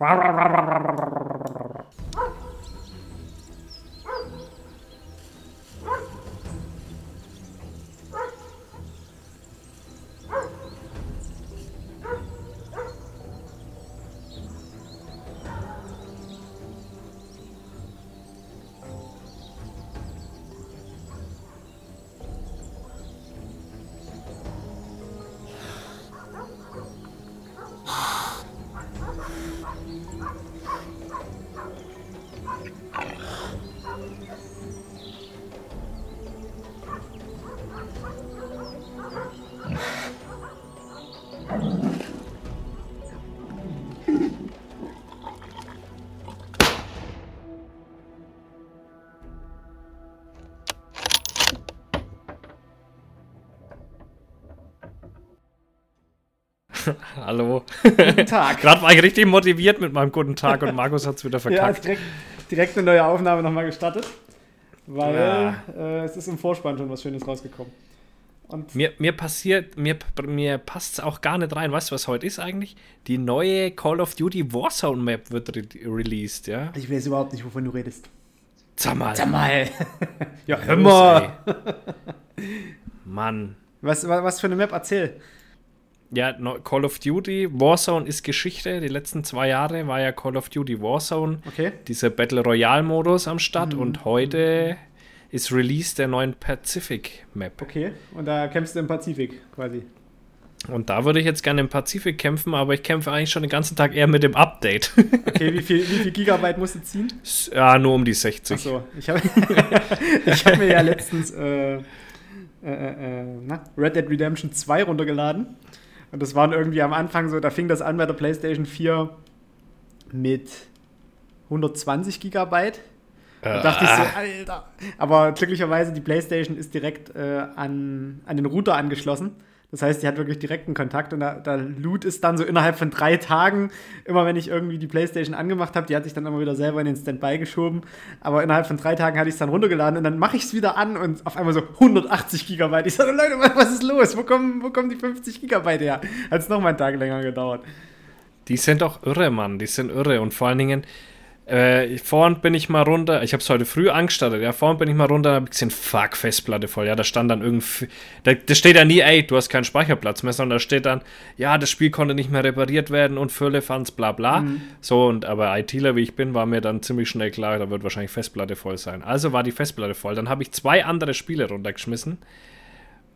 叭叭叭叭叭叭叭叭 Hallo. Guten Tag. Gerade war ich richtig motiviert mit meinem guten Tag und Markus hat es wieder Ja, verkackt. direkt, direkt eine neue Aufnahme nochmal gestartet, weil Ja. äh, es ist im Vorspann schon was Schönes rausgekommen. Und Mir, mir passiert, mir, mir passt es auch gar nicht rein. Weißt du, was heute ist eigentlich? Die neue Call of Duty Warzone Map wird re released, ja? ich weiß überhaupt nicht, wovon du redest. Sag mal. Sag mal. ja, hör mal. Mann. Was, wa- was für eine Map? Erzähl. Ja, Call of Duty Warzone ist Geschichte. Die letzten zwei Jahre war ja Call of Duty Warzone Okay. dieser Battle Royale Modus am Start Mhm. und heute ist Release der neuen Pacific Map. Okay. Und da kämpfst du im Pazifik quasi. Und da würde ich jetzt gerne im Pazifik kämpfen, aber ich kämpfe eigentlich schon den ganzen Tag eher mit dem Update. Okay, wie viel, wie viel Gigabyte musst du ziehen? ja, nur um die 60. Achso, ich habe hab mir ja letztens äh, äh, äh, na, Red Dead Redemption 2 runtergeladen. Und das waren irgendwie am Anfang so, da fing das an bei der PlayStation 4 mit 120 Gigabyte. Da dachte ich so, Alter. Aber glücklicherweise, die PlayStation ist direkt äh, an, an den Router angeschlossen. Das heißt, die hat wirklich direkten Kontakt und da, da loot ist dann so innerhalb von drei Tagen, immer wenn ich irgendwie die PlayStation angemacht habe, die hat sich dann immer wieder selber in den Standby geschoben. Aber innerhalb von drei Tagen hatte ich es dann runtergeladen und dann mache ich es wieder an und auf einmal so 180 Gigabyte. Ich sage, Leute, was- ist los? Wo kommen, wo kommen die 50 Gigabyte her? Hat es nochmal einen Tag länger gedauert. Die sind doch irre, Mann. Die sind irre. Und vor allen Dingen, äh, vorhin bin ich mal runter, ich habe es heute früh angestartet, ja, vorhin bin ich mal runter, habe ich gesehen, fuck, Festplatte voll, ja, da stand dann irgendwie, da, da steht ja nie, ey, du hast keinen Speicherplatz mehr, sondern da steht dann, ja, das Spiel konnte nicht mehr repariert werden und Firlefanz, bla bla. So, und aber ITler, wie ich bin, war mir dann ziemlich schnell klar, da wird wahrscheinlich Festplatte voll sein. Also war die Festplatte voll. Dann habe ich zwei andere Spiele runtergeschmissen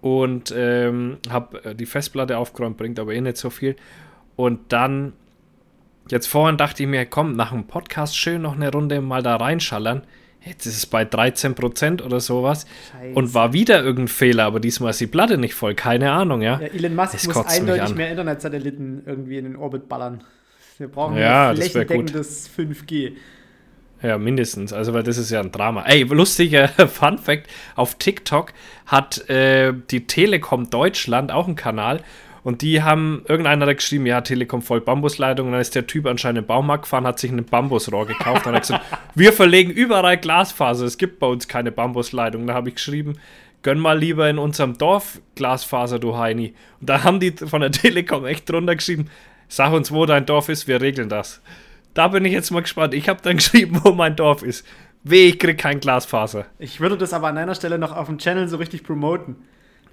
und ähm, habe die Festplatte aufgeräumt, bringt aber eh nicht so viel. Und dann, jetzt vorhin dachte ich mir, komm, nach dem Podcast schön noch eine Runde mal da reinschallern. Jetzt ist es bei 13% oder sowas. Scheiße. Und war wieder irgendein Fehler, aber diesmal ist die Platte nicht voll, keine Ahnung, ja. Ja, Elon Musk Es muss eindeutig mehr Internetsatelliten irgendwie in den Orbit ballern. Wir brauchen Ja, ein das flächendeckendes 5G. Ja, mindestens. Also, weil das ist ja ein Drama. Ey, lustiger Fun Fact: Auf TikTok hat äh, die Telekom Deutschland auch einen Kanal. Und die haben, irgendeiner hat geschrieben, ja, Telekom voll Bambusleitung. Und dann ist der Typ anscheinend im Baumarkt gefahren, hat sich ein Bambusrohr gekauft und hat gesagt, wir verlegen überall Glasfaser. Es gibt bei uns keine Bambusleitung. Da habe ich geschrieben, gönn mal lieber in unserem Dorf Glasfaser, du Heini. Und da haben die von der Telekom echt drunter geschrieben, sag uns, wo dein Dorf ist, wir regeln das. Da bin ich jetzt mal gespannt. Ich habe dann geschrieben, wo mein Dorf ist. Weh, ich krieg kein Glasfaser. Ich würde das aber an einer Stelle noch auf dem Channel so richtig promoten.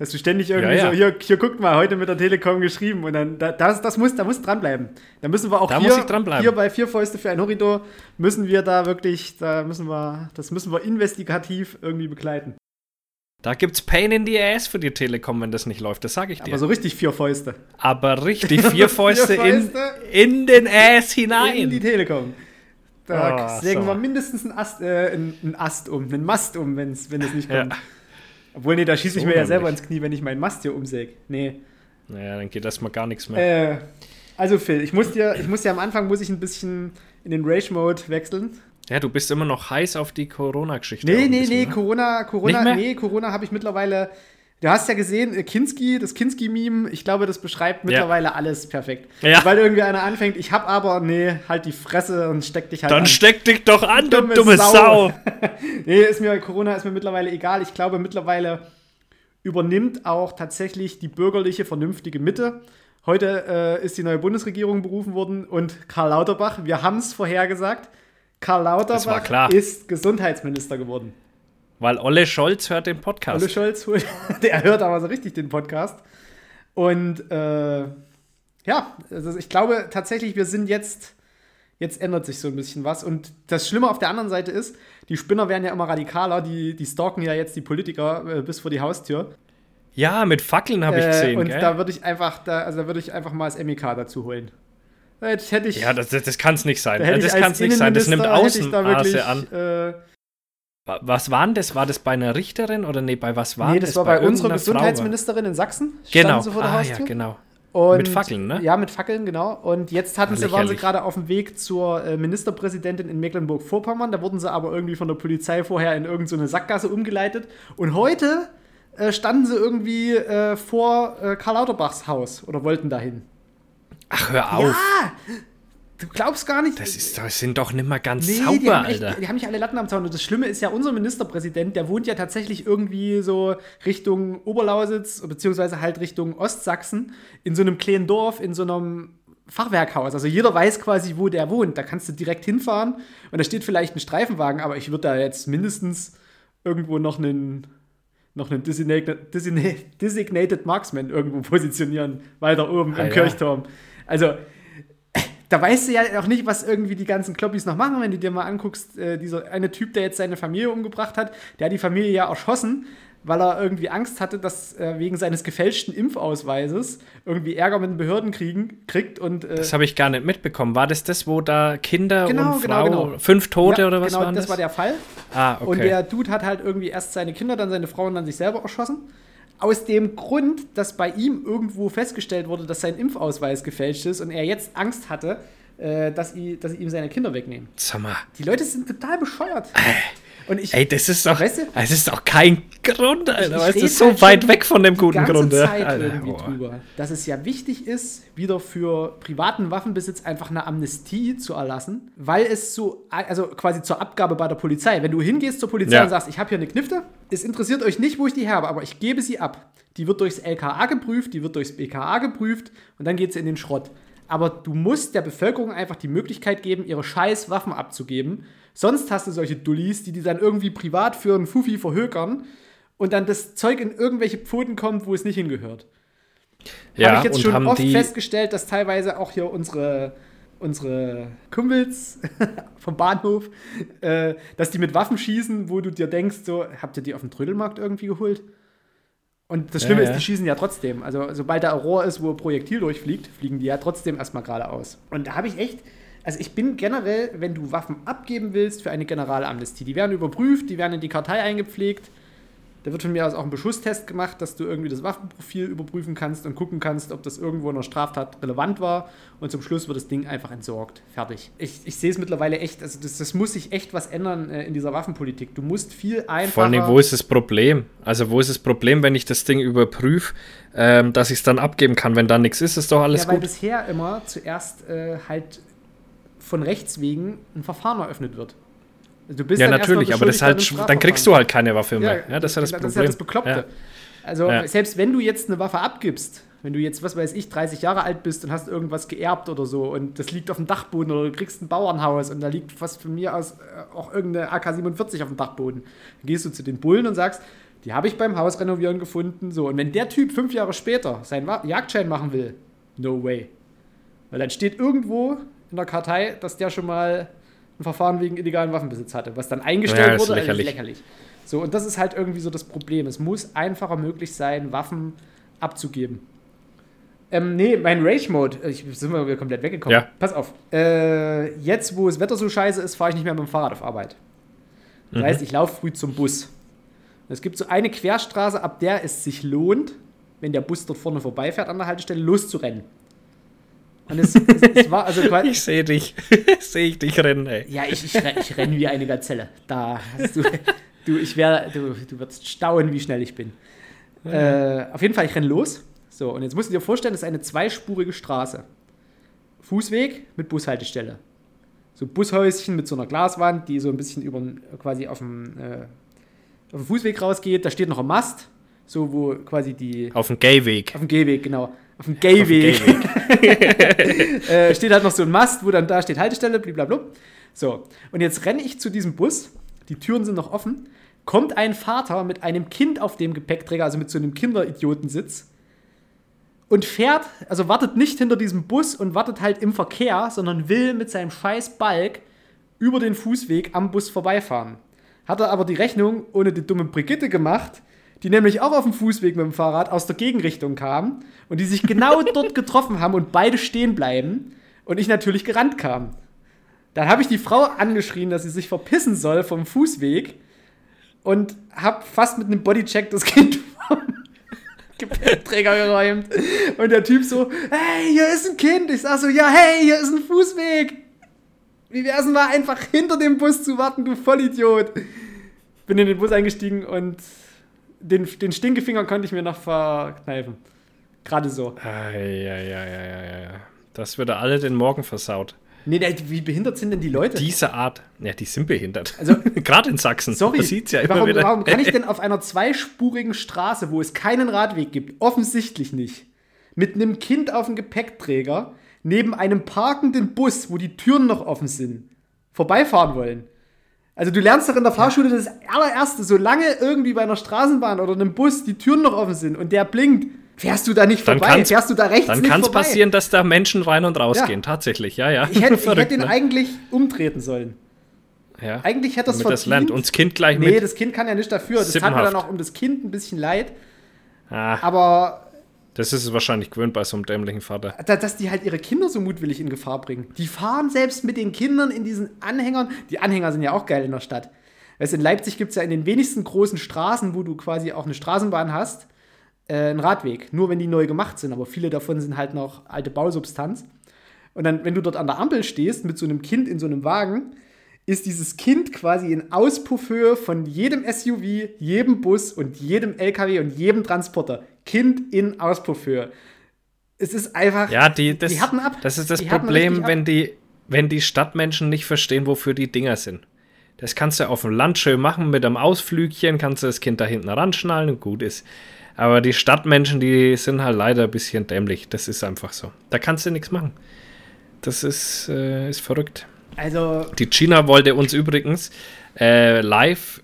Dass du ständig irgendwie Ja, ja. so, hier, hier guckt mal, heute mit der Telekom geschrieben und dann, da, das, das muss, da muss dranbleiben. Da müssen wir auch Da hier, muss ich dranbleiben. hier bei Vier Fäuste für ein Horridor, müssen wir da wirklich, da müssen wir, das müssen wir investigativ irgendwie begleiten. Da gibt's Pain in the Ass für die Telekom, wenn das nicht läuft. Das sage ich dir. Aber so richtig Vier Fäuste. Aber richtig, vier Fäuste, Vier in, Fäuste in den Ass in die hinein. Telekom. Da Oh, sägen so. wir mindestens einen Ast, äh, einen, Ast um, einen Mast um, wenn's, wenn es nicht Ja. Obwohl, nee, da schieße ich mir ja selber ins Knie, wenn ich meinen Mast hier umsäge. Nee. Naja, dann geht erstmal gar nichts mehr. Äh, also Phil, ich muss dir, ich muss dir am Anfang muss ich ein bisschen in den Rage-Mode wechseln. Ja, du bist immer noch heiß auf die Corona-Geschichte. Nee, nee, bisschen, nee, ne? Corona, Corona, nee, Corona habe ich mittlerweile. Du hast ja gesehen, äh, Kinski, das Kinski-Meme, ich glaube, das beschreibt mittlerweile alles perfekt. Ja. Weil irgendwie einer anfängt, ich hab aber, nee, halt die Fresse und steck dich halt Dann an. steck dich doch an, du Dumme dumme Sau. Sau. Nee, ist mir, Corona ist mir mittlerweile egal. Ich glaube, mittlerweile übernimmt auch tatsächlich die bürgerliche, vernünftige Mitte Heute äh, ist die neue Bundesregierung berufen worden und Karl Lauterbach, wir haben es vorhergesagt, Karl Lauterbach ist Gesundheitsminister geworden. Weil Olle Scholz hört den Podcast. Olle Scholz, der hört aber so richtig den Podcast. Und äh, ja, also ich glaube tatsächlich, wir sind jetzt, jetzt ändert sich so ein bisschen was. Und das Schlimme auf der anderen Seite ist, die Spinner werden ja immer radikaler, die, die stalken ja jetzt die Politiker äh, bis vor die Haustür. Ja, mit Fackeln habe ich gesehen. Äh, und gell? da würde ich einfach, da, also da würde ich einfach mal das MEK dazu holen. Das hätte ich, ja, das, das, das kann es nicht sein. Da das kann es nicht sein. Das nimmt Außenmaße an. Äh, was war denn das? War das bei einer Richterin oder nee, bei was war nee, das? das war bei, bei unserer Gesundheitsministerin in Sachsen. Genau. Sie vor der ah, ja, genau. Und, mit Fackeln, ne? Ja, mit Fackeln, genau. Und jetzt hatten sie, waren sie gerade auf dem Weg zur äh, Ministerpräsidentin in Mecklenburg-Vorpommern. Da wurden sie aber irgendwie von der Polizei vorher in irgendeine so Sackgasse umgeleitet. Und heute äh, standen sie irgendwie äh, vor äh, Karl Lauterbachs Haus oder wollten dahin. Ach, hör auf. Ja! Du glaubst gar nicht. Das, ist, das sind doch nicht mal ganz nee, sauber, die Alter. Echt, die haben nicht alle Latten am Zaun. Und das Schlimme ist ja, unser Ministerpräsident, der wohnt ja tatsächlich irgendwie so Richtung Oberlausitz, beziehungsweise halt Richtung Ostsachsen, in so einem kleinen Dorf, in so einem Fachwerkhaus. Also jeder weiß quasi, wo der wohnt. Da kannst du direkt hinfahren und da steht vielleicht ein Streifenwagen, aber ich würde da jetzt mindestens irgendwo noch einen noch einen Designated, Designated Marksman irgendwo positionieren, weiter oben ah, im. Kirchturm. Also da weißt du ja auch nicht, was irgendwie die ganzen Kloppis noch machen, wenn du dir mal anguckst, äh, dieser eine Typ, der jetzt seine Familie umgebracht hat, der hat die Familie ja erschossen, weil er irgendwie Angst hatte, dass äh, wegen seines gefälschten Impfausweises irgendwie Ärger mit den Behörden kriegen, kriegt und äh, Das habe ich gar nicht mitbekommen. War das das, wo da Kinder genau, und Frau, genau, genau. fünf Tote ja, oder was genau, waren das? Genau, das war der Fall. Ah, okay. Und der Dude hat halt irgendwie erst seine Kinder, dann seine Frau und dann sich selber erschossen. Aus dem Grund, dass bei ihm irgendwo festgestellt wurde, dass sein Impfausweis gefälscht ist und er jetzt Angst hatte, äh, dass, i, dass sie ihm seine Kinder wegnehmen. Sag mal. Die Leute sind total bescheuert. Und ich, Ey, das ist doch, weißt du, das ist doch kein Grund, Alter. Ich, ich weißt so halt weit weg von dem guten die Grund. Zeit Alter, irgendwie boah. drüber, dass es ja wichtig ist, wieder für privaten Waffenbesitz einfach eine Amnestie zu erlassen, weil es so, also quasi zur Abgabe bei der Polizei. Wenn du hingehst zur Polizei ja. und sagst, ich habe hier eine Knifte, es interessiert euch nicht, wo ich die habe, aber ich gebe sie ab. Die wird durchs LKA geprüft, die wird durchs BKA geprüft und dann geht sie in den Schrott. Aber du musst der Bevölkerung einfach die Möglichkeit geben, ihre scheiß Waffen abzugeben Sonst hast du solche Dullis, die die dann irgendwie privat für einen Fufi verhökern und dann das Zeug in irgendwelche Pfoten kommt, wo es nicht hingehört. Ja, Habe ich jetzt schon oft festgestellt, dass teilweise auch hier unsere, unsere Kumpels vom Bahnhof, äh, dass die mit Waffen schießen, wo du dir denkst, so, habt ihr die auf dem Trödelmarkt irgendwie geholt? Und das Schlimme ja, ist, die schießen ja trotzdem. Also, sobald da ein Rohr ist, wo ein Projektil durchfliegt, fliegen die ja trotzdem erstmal geradeaus. Und da habe ich echt, also ich bin generell, wenn du Waffen abgeben willst, für eine Generalamnestie. Die werden überprüft, die werden in die Kartei eingepflegt. Da wird von mir aus auch ein Beschusstest gemacht, dass du irgendwie das Waffenprofil überprüfen kannst und gucken kannst, ob das irgendwo in der Straftat relevant war. Und zum Schluss wird das Ding einfach entsorgt. Fertig. Ich, ich sehe es mittlerweile echt, also das, das muss sich echt was ändern äh, in dieser Waffenpolitik. Du musst viel einfacher. Vor allem, wo ist das Problem? Also, wo ist das Problem, wenn ich das Ding überprüfe, ähm, dass ich es dann abgeben kann? Wenn da nichts ist, ist doch alles ja, weil gut. bisher immer zuerst äh, halt von Rechts wegen ein Verfahren eröffnet wird. Du bist ja, natürlich, aber das halt, dann kriegst du halt keine Waffe mehr. Ja, ja das ist ja das, das Problem. Das ist ja das Bekloppte. Also, selbst wenn du jetzt eine Waffe abgibst, wenn du jetzt, was weiß ich, 30 Jahre alt bist und hast irgendwas geerbt oder so und das liegt auf dem Dachboden oder du kriegst ein Bauernhaus und da liegt fast von mir aus äh, auch irgendeine AK-47 auf dem Dachboden, dann gehst du zu den Bullen und sagst, die habe ich beim Haus renovieren gefunden. So, und wenn der Typ fünf Jahre später seinen Jagdschein machen will, no way. Weil dann steht irgendwo in der Kartei, dass der schon mal ein Verfahren wegen illegalen Waffenbesitz hatte, was dann eingestellt ja, wurde. Lächerlich. Also lächerlich. So, und das ist halt irgendwie so das Problem. Es muss einfacher möglich sein, Waffen abzugeben. Ähm, nee, mein Rage-Mode, ich sind wir komplett weggekommen. Ja. Pass auf. Äh, jetzt, wo das Wetter so scheiße ist, fahre ich nicht mehr mit dem Fahrrad auf Arbeit. Das mhm. heißt, ich laufe früh zum Bus. Es gibt so eine Querstraße, ab der es sich lohnt, wenn der Bus dort vorne vorbeifährt an der Haltestelle, loszurennen. Und es, es, es war also quasi. Ich sehe dich. sehe ich dich rennen, ey. Ja, ich, ich, ich renne wie eine Gazelle. Da hast du. du, ich wär, du, du wirst staunen, wie schnell ich bin. Äh, auf jeden Fall, ich renne los. So, und jetzt musst du dir vorstellen, das ist eine zweispurige Straße. Fußweg mit Bushaltestelle. So Bushäuschen mit so einer Glaswand, die so ein bisschen über quasi auf dem, äh, auf dem Fußweg rausgeht. Da steht noch ein Mast so wo quasi die. Auf dem Gayweg. Auf dem Gehweg, genau. Auf dem Gayweg. äh, steht halt noch so ein Mast, wo dann da steht Haltestelle, blablabla. So, und jetzt renne ich zu diesem Bus, die Türen sind noch offen, kommt ein Vater mit einem Kind auf dem Gepäckträger, also mit so einem Kinderidiotensitz, und fährt, also wartet nicht hinter diesem Bus und wartet halt im Verkehr, sondern will mit seinem scheiß Balk über den Fußweg am Bus vorbeifahren. Hat er aber die Rechnung ohne die dumme Brigitte gemacht, die nämlich auch auf dem Fußweg mit dem Fahrrad aus der Gegenrichtung kam und die sich genau dort getroffen haben und beide stehen bleiben und ich natürlich gerannt kam. Dann habe ich die Frau angeschrien, dass sie sich verpissen soll vom Fußweg und habe fast mit einem Bodycheck das Kind vom Gepäckträger geräumt. Und der Typ so, hey, hier ist ein Kind. Ich sag so, ja, hey, hier ist ein Fußweg. Wie wär's denn mal einfach hinter dem Bus zu warten, du Vollidiot. Bin in den Bus eingestiegen und den, den Stinkefinger konnte ich mir noch verkneifen. Gerade so. Ja, ja, ja, ja, ja. Das würde alle den Morgen versaut. Nee, wie behindert sind denn die Leute? Diese Art, ja, die sind behindert. Also, Gerade in Sachsen. Sorry, Man sieht's ja immer warum, wieder. warum kann ich denn auf einer zweispurigen Straße, wo es keinen Radweg gibt, offensichtlich nicht, mit einem Kind auf dem Gepäckträger, neben einem parkenden Bus, wo die Türen noch offen sind, vorbeifahren wollen? Also du lernst doch in der Fahrschule das allererste, solange irgendwie bei einer Straßenbahn oder einem Bus die Türen noch offen sind und der blinkt, Fährst du da nicht dann vorbei? Fährst du da rechts Dann kann es passieren, dass da Menschen rein und raus ja. gehen. Tatsächlich, ja, ja. Ich hätte, ich hätte ihn ne? eigentlich umtreten sollen. Ja. Eigentlich hätte das verdient. das lernt. Und das Kind gleich nee, mit. Nee, das Kind kann ja nicht dafür. Das tat mir dann auch um das Kind ein bisschen leid. Ah, aber. Das ist es wahrscheinlich gewöhnt bei so einem dämlichen Vater. Dass die halt ihre Kinder so mutwillig in Gefahr bringen. Die fahren selbst mit den Kindern in diesen Anhängern. Die Anhänger sind ja auch geil in der Stadt. Weißt, in Leipzig gibt es ja in den wenigsten großen Straßen, wo du quasi auch eine Straßenbahn hast, äh, einen Radweg. Nur wenn die neu gemacht sind, aber viele davon sind halt noch alte Bausubstanz. Und dann, wenn du dort an der Ampel stehst mit so einem Kind in so einem Wagen, ist dieses Kind quasi in Auspuffhöhe von jedem SUV, jedem Bus und jedem LKW und jedem Transporter. Kind in Auspuffhöhe. Es ist einfach. Ja, die, das, die hatten ab. Das ist das die Problem, wenn die, wenn die Stadtmenschen nicht verstehen, wofür die Dinger sind. Das kannst du auf dem Land schön machen mit einem Ausflügchen, kannst du das Kind da hinten ranschnallen und gut ist. Aber die Stadtmenschen, die sind halt leider ein bisschen dämlich. Das ist einfach so. Da kannst du nichts machen. Das ist, äh, ist verrückt. Also. Die China wollte uns übrigens äh, live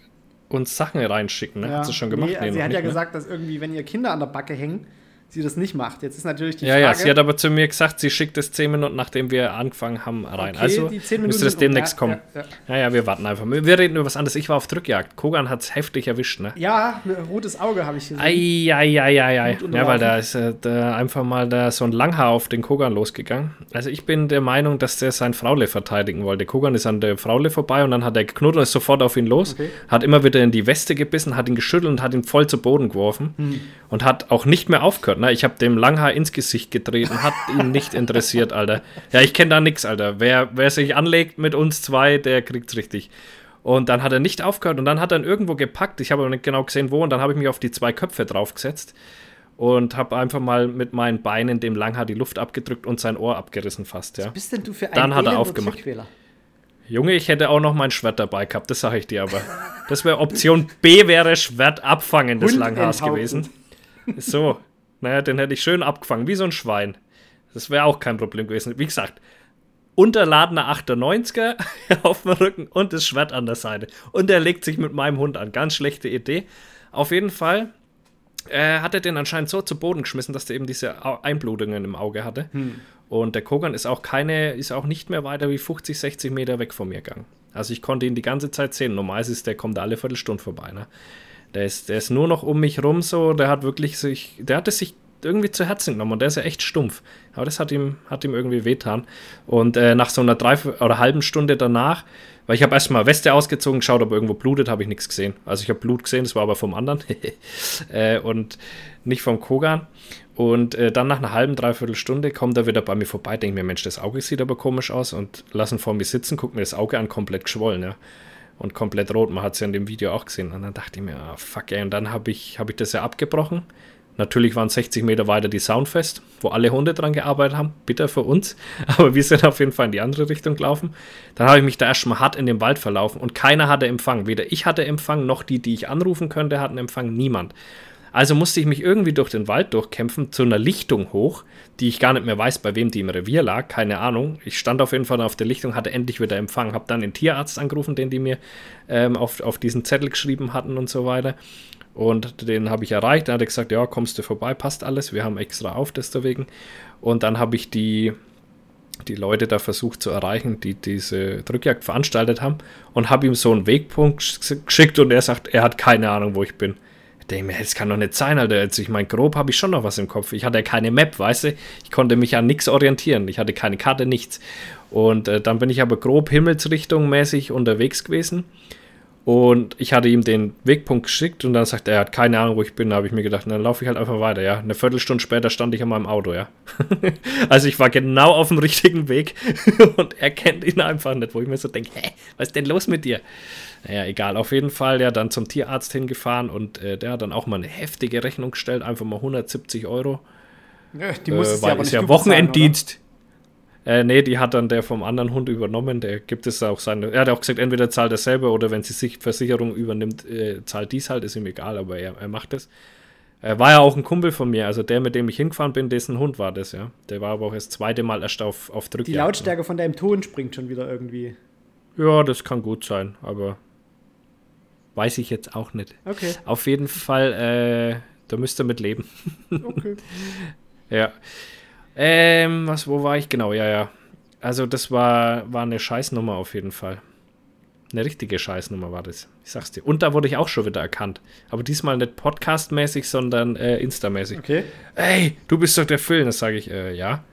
uns Sachen reinschicken. Ne? Ja, hat sie schon gemacht? Nee, nee, sie hat ja ne? gesagt, dass irgendwie, wenn ihr Kinder an der Backe hängen, sie das nicht macht. Jetzt ist natürlich die ja, Frage. Ja, sie hat aber zu mir gesagt, sie schickt es zehn Minuten, nachdem wir angefangen haben, rein. Okay, also müsste das demnächst ja, kommen. Ja, ja. ja, ja, wir warten einfach. Wir reden über was anderes. Ich war auf Drückjagd. Kogan hat es heftig erwischt, ne? Ja, ein rotes Auge habe ich gesehen. Ei, ei, ei, ei, ei. Ja, weil da ist äh, da einfach mal da so ein Langhaar auf den Kogan losgegangen. Also ich bin der Meinung, dass der sein Fraule verteidigen wollte. Kogan ist an der Fraule vorbei und dann hat er geknurrt und ist sofort auf ihn los. Okay. Hat immer wieder in die Weste gebissen, hat ihn geschüttelt und hat ihn voll zu Boden geworfen. Hm. Und hat auch nicht mehr aufgehört. Ne? Ich habe dem Lang Langhaar ins Gesicht getreten, hat ihn nicht interessiert, Alter. Ja, ich kenne da nichts, Alter. Wer, wer sich anlegt mit uns zwei, der kriegt's richtig. Und dann hat er nicht aufgehört und dann hat er ihn irgendwo gepackt. Ich habe aber nicht genau gesehen, wo. Und dann habe ich mich auf die zwei Köpfe draufgesetzt und habe einfach mal mit meinen Beinen dem Langhaar die Luft abgedrückt und sein Ohr abgerissen fast. Ja. Was bist denn du für ein Dann hat er aufgemacht. Junge, ich hätte auch noch mein Schwert dabei gehabt, das sage ich dir aber. Das wäre Option B, wäre Schwert abfangen des Langhaars gewesen. So, naja, den hätte ich schön abgefangen, wie so ein Schwein. Das wäre auch kein Problem gewesen. Wie gesagt, unterladener 98er auf dem Rücken und das Schwert an der Seite. Und er legt sich mit meinem Hund an. Ganz schlechte Idee. Auf jeden Fall äh, hat er den anscheinend so zu Boden geschmissen, dass er eben diese Einblutungen im Auge hatte. Hm. Und der Kogan ist auch keine, ist auch nicht mehr weiter wie 50, 60 Meter weg von mir gegangen. Also ich konnte ihn die ganze Zeit sehen. Normal ist es, der kommt alle Viertelstunde vorbei. Ne? Der ist, der ist nur noch um mich rum so, der hat wirklich sich, der hat es sich irgendwie zu Herzen genommen und der ist ja echt stumpf. Aber das hat ihm, hat ihm irgendwie wehtan. Und äh, nach so einer drei oder halben Stunde danach, weil ich habe erstmal Weste ausgezogen, geschaut, ob irgendwo blutet, habe ich nichts gesehen. Also ich habe Blut gesehen, das war aber vom anderen äh, und nicht vom Kogan. Und äh, dann nach einer halben, dreiviertel Stunde kommt er wieder bei mir vorbei, denkt mir, Mensch, das Auge sieht aber komisch aus und lassen vor mir sitzen, guckt mir das Auge an, komplett geschwollen, ja und komplett rot. Man hat es ja in dem Video auch gesehen. Und dann dachte ich mir, ah, fuck ey. Und dann habe ich, hab ich das ja abgebrochen. Natürlich waren 60 Meter weiter die Soundfest, wo alle Hunde dran gearbeitet haben. Bitter für uns. Aber wir sind auf jeden Fall in die andere Richtung gelaufen. Dann habe ich mich da erstmal hart in den Wald verlaufen und keiner hatte Empfang. Weder ich hatte Empfang, noch die, die ich anrufen könnte, hatten Empfang. Niemand. Also musste ich mich irgendwie durch den Wald durchkämpfen, zu einer Lichtung hoch, die ich gar nicht mehr weiß, bei wem die im Revier lag, keine Ahnung. Ich stand auf jeden Fall auf der Lichtung, hatte endlich wieder Empfang, habe dann den Tierarzt angerufen, den die mir ähm, auf, auf diesen Zettel geschrieben hatten und so weiter. Und den habe ich erreicht. Dann hat er gesagt, ja, kommst du vorbei, passt alles. Wir haben extra auf, deswegen. Und dann habe ich die, die Leute da versucht zu erreichen, die diese Drückjagd veranstaltet haben. Und habe ihm so einen Wegpunkt geschickt und er sagt, er hat keine Ahnung, wo ich bin. Denke mir, das kann doch nicht sein, Alter. Also ich meine, grob habe ich schon noch was im Kopf. Ich hatte ja keine Map, weißt du? Ich konnte mich an nichts orientieren. Ich hatte keine Karte, nichts. Und äh, dann bin ich aber grob Himmelsrichtung mäßig unterwegs gewesen. Und ich hatte ihm den Wegpunkt geschickt und dann sagt er, er hat keine Ahnung, wo ich bin. Da habe ich mir gedacht, dann laufe ich halt einfach weiter, ja. Eine Viertelstunde später stand ich an meinem Auto, ja. also ich war genau auf dem richtigen Weg und er kennt ihn einfach nicht, wo ich mir so denke, hä, was ist denn los mit dir? Naja, egal, auf jeden Fall, ja, dann zum Tierarzt hingefahren und äh, der hat dann auch mal eine heftige Rechnung gestellt, einfach mal 170 Euro. Ja, die muss äh, weil ja ist ja Wochenenddienst. Äh, nee, die hat dann der vom anderen Hund übernommen. Der gibt es auch seine. Er hat auch gesagt, entweder zahlt er selber oder wenn sie sich Versicherung übernimmt, äh, zahlt dies halt, ist ihm egal, aber er, er macht es. Er war ja auch ein Kumpel von mir, also der, mit dem ich hingefahren bin, dessen Hund war das, ja. Der war aber auch das zweite Mal erst auf, auf Drückjagd. Die Lautstärke von deinem Ton springt schon wieder irgendwie. Ja, das kann gut sein, aber weiß ich jetzt auch nicht. Okay. Auf jeden Fall, äh, da müsst ihr mit leben. Okay. ja. Ähm, was, wo war ich? Genau, ja, ja. Also, das war, war eine Scheißnummer auf jeden Fall. Eine richtige Scheißnummer war das. Ich sag's dir. Und da wurde ich auch schon wieder erkannt. Aber diesmal nicht podcastmäßig, sondern äh, Insta-mäßig. Okay. Ey, du bist doch der Phil. Das sage ich, äh, ja.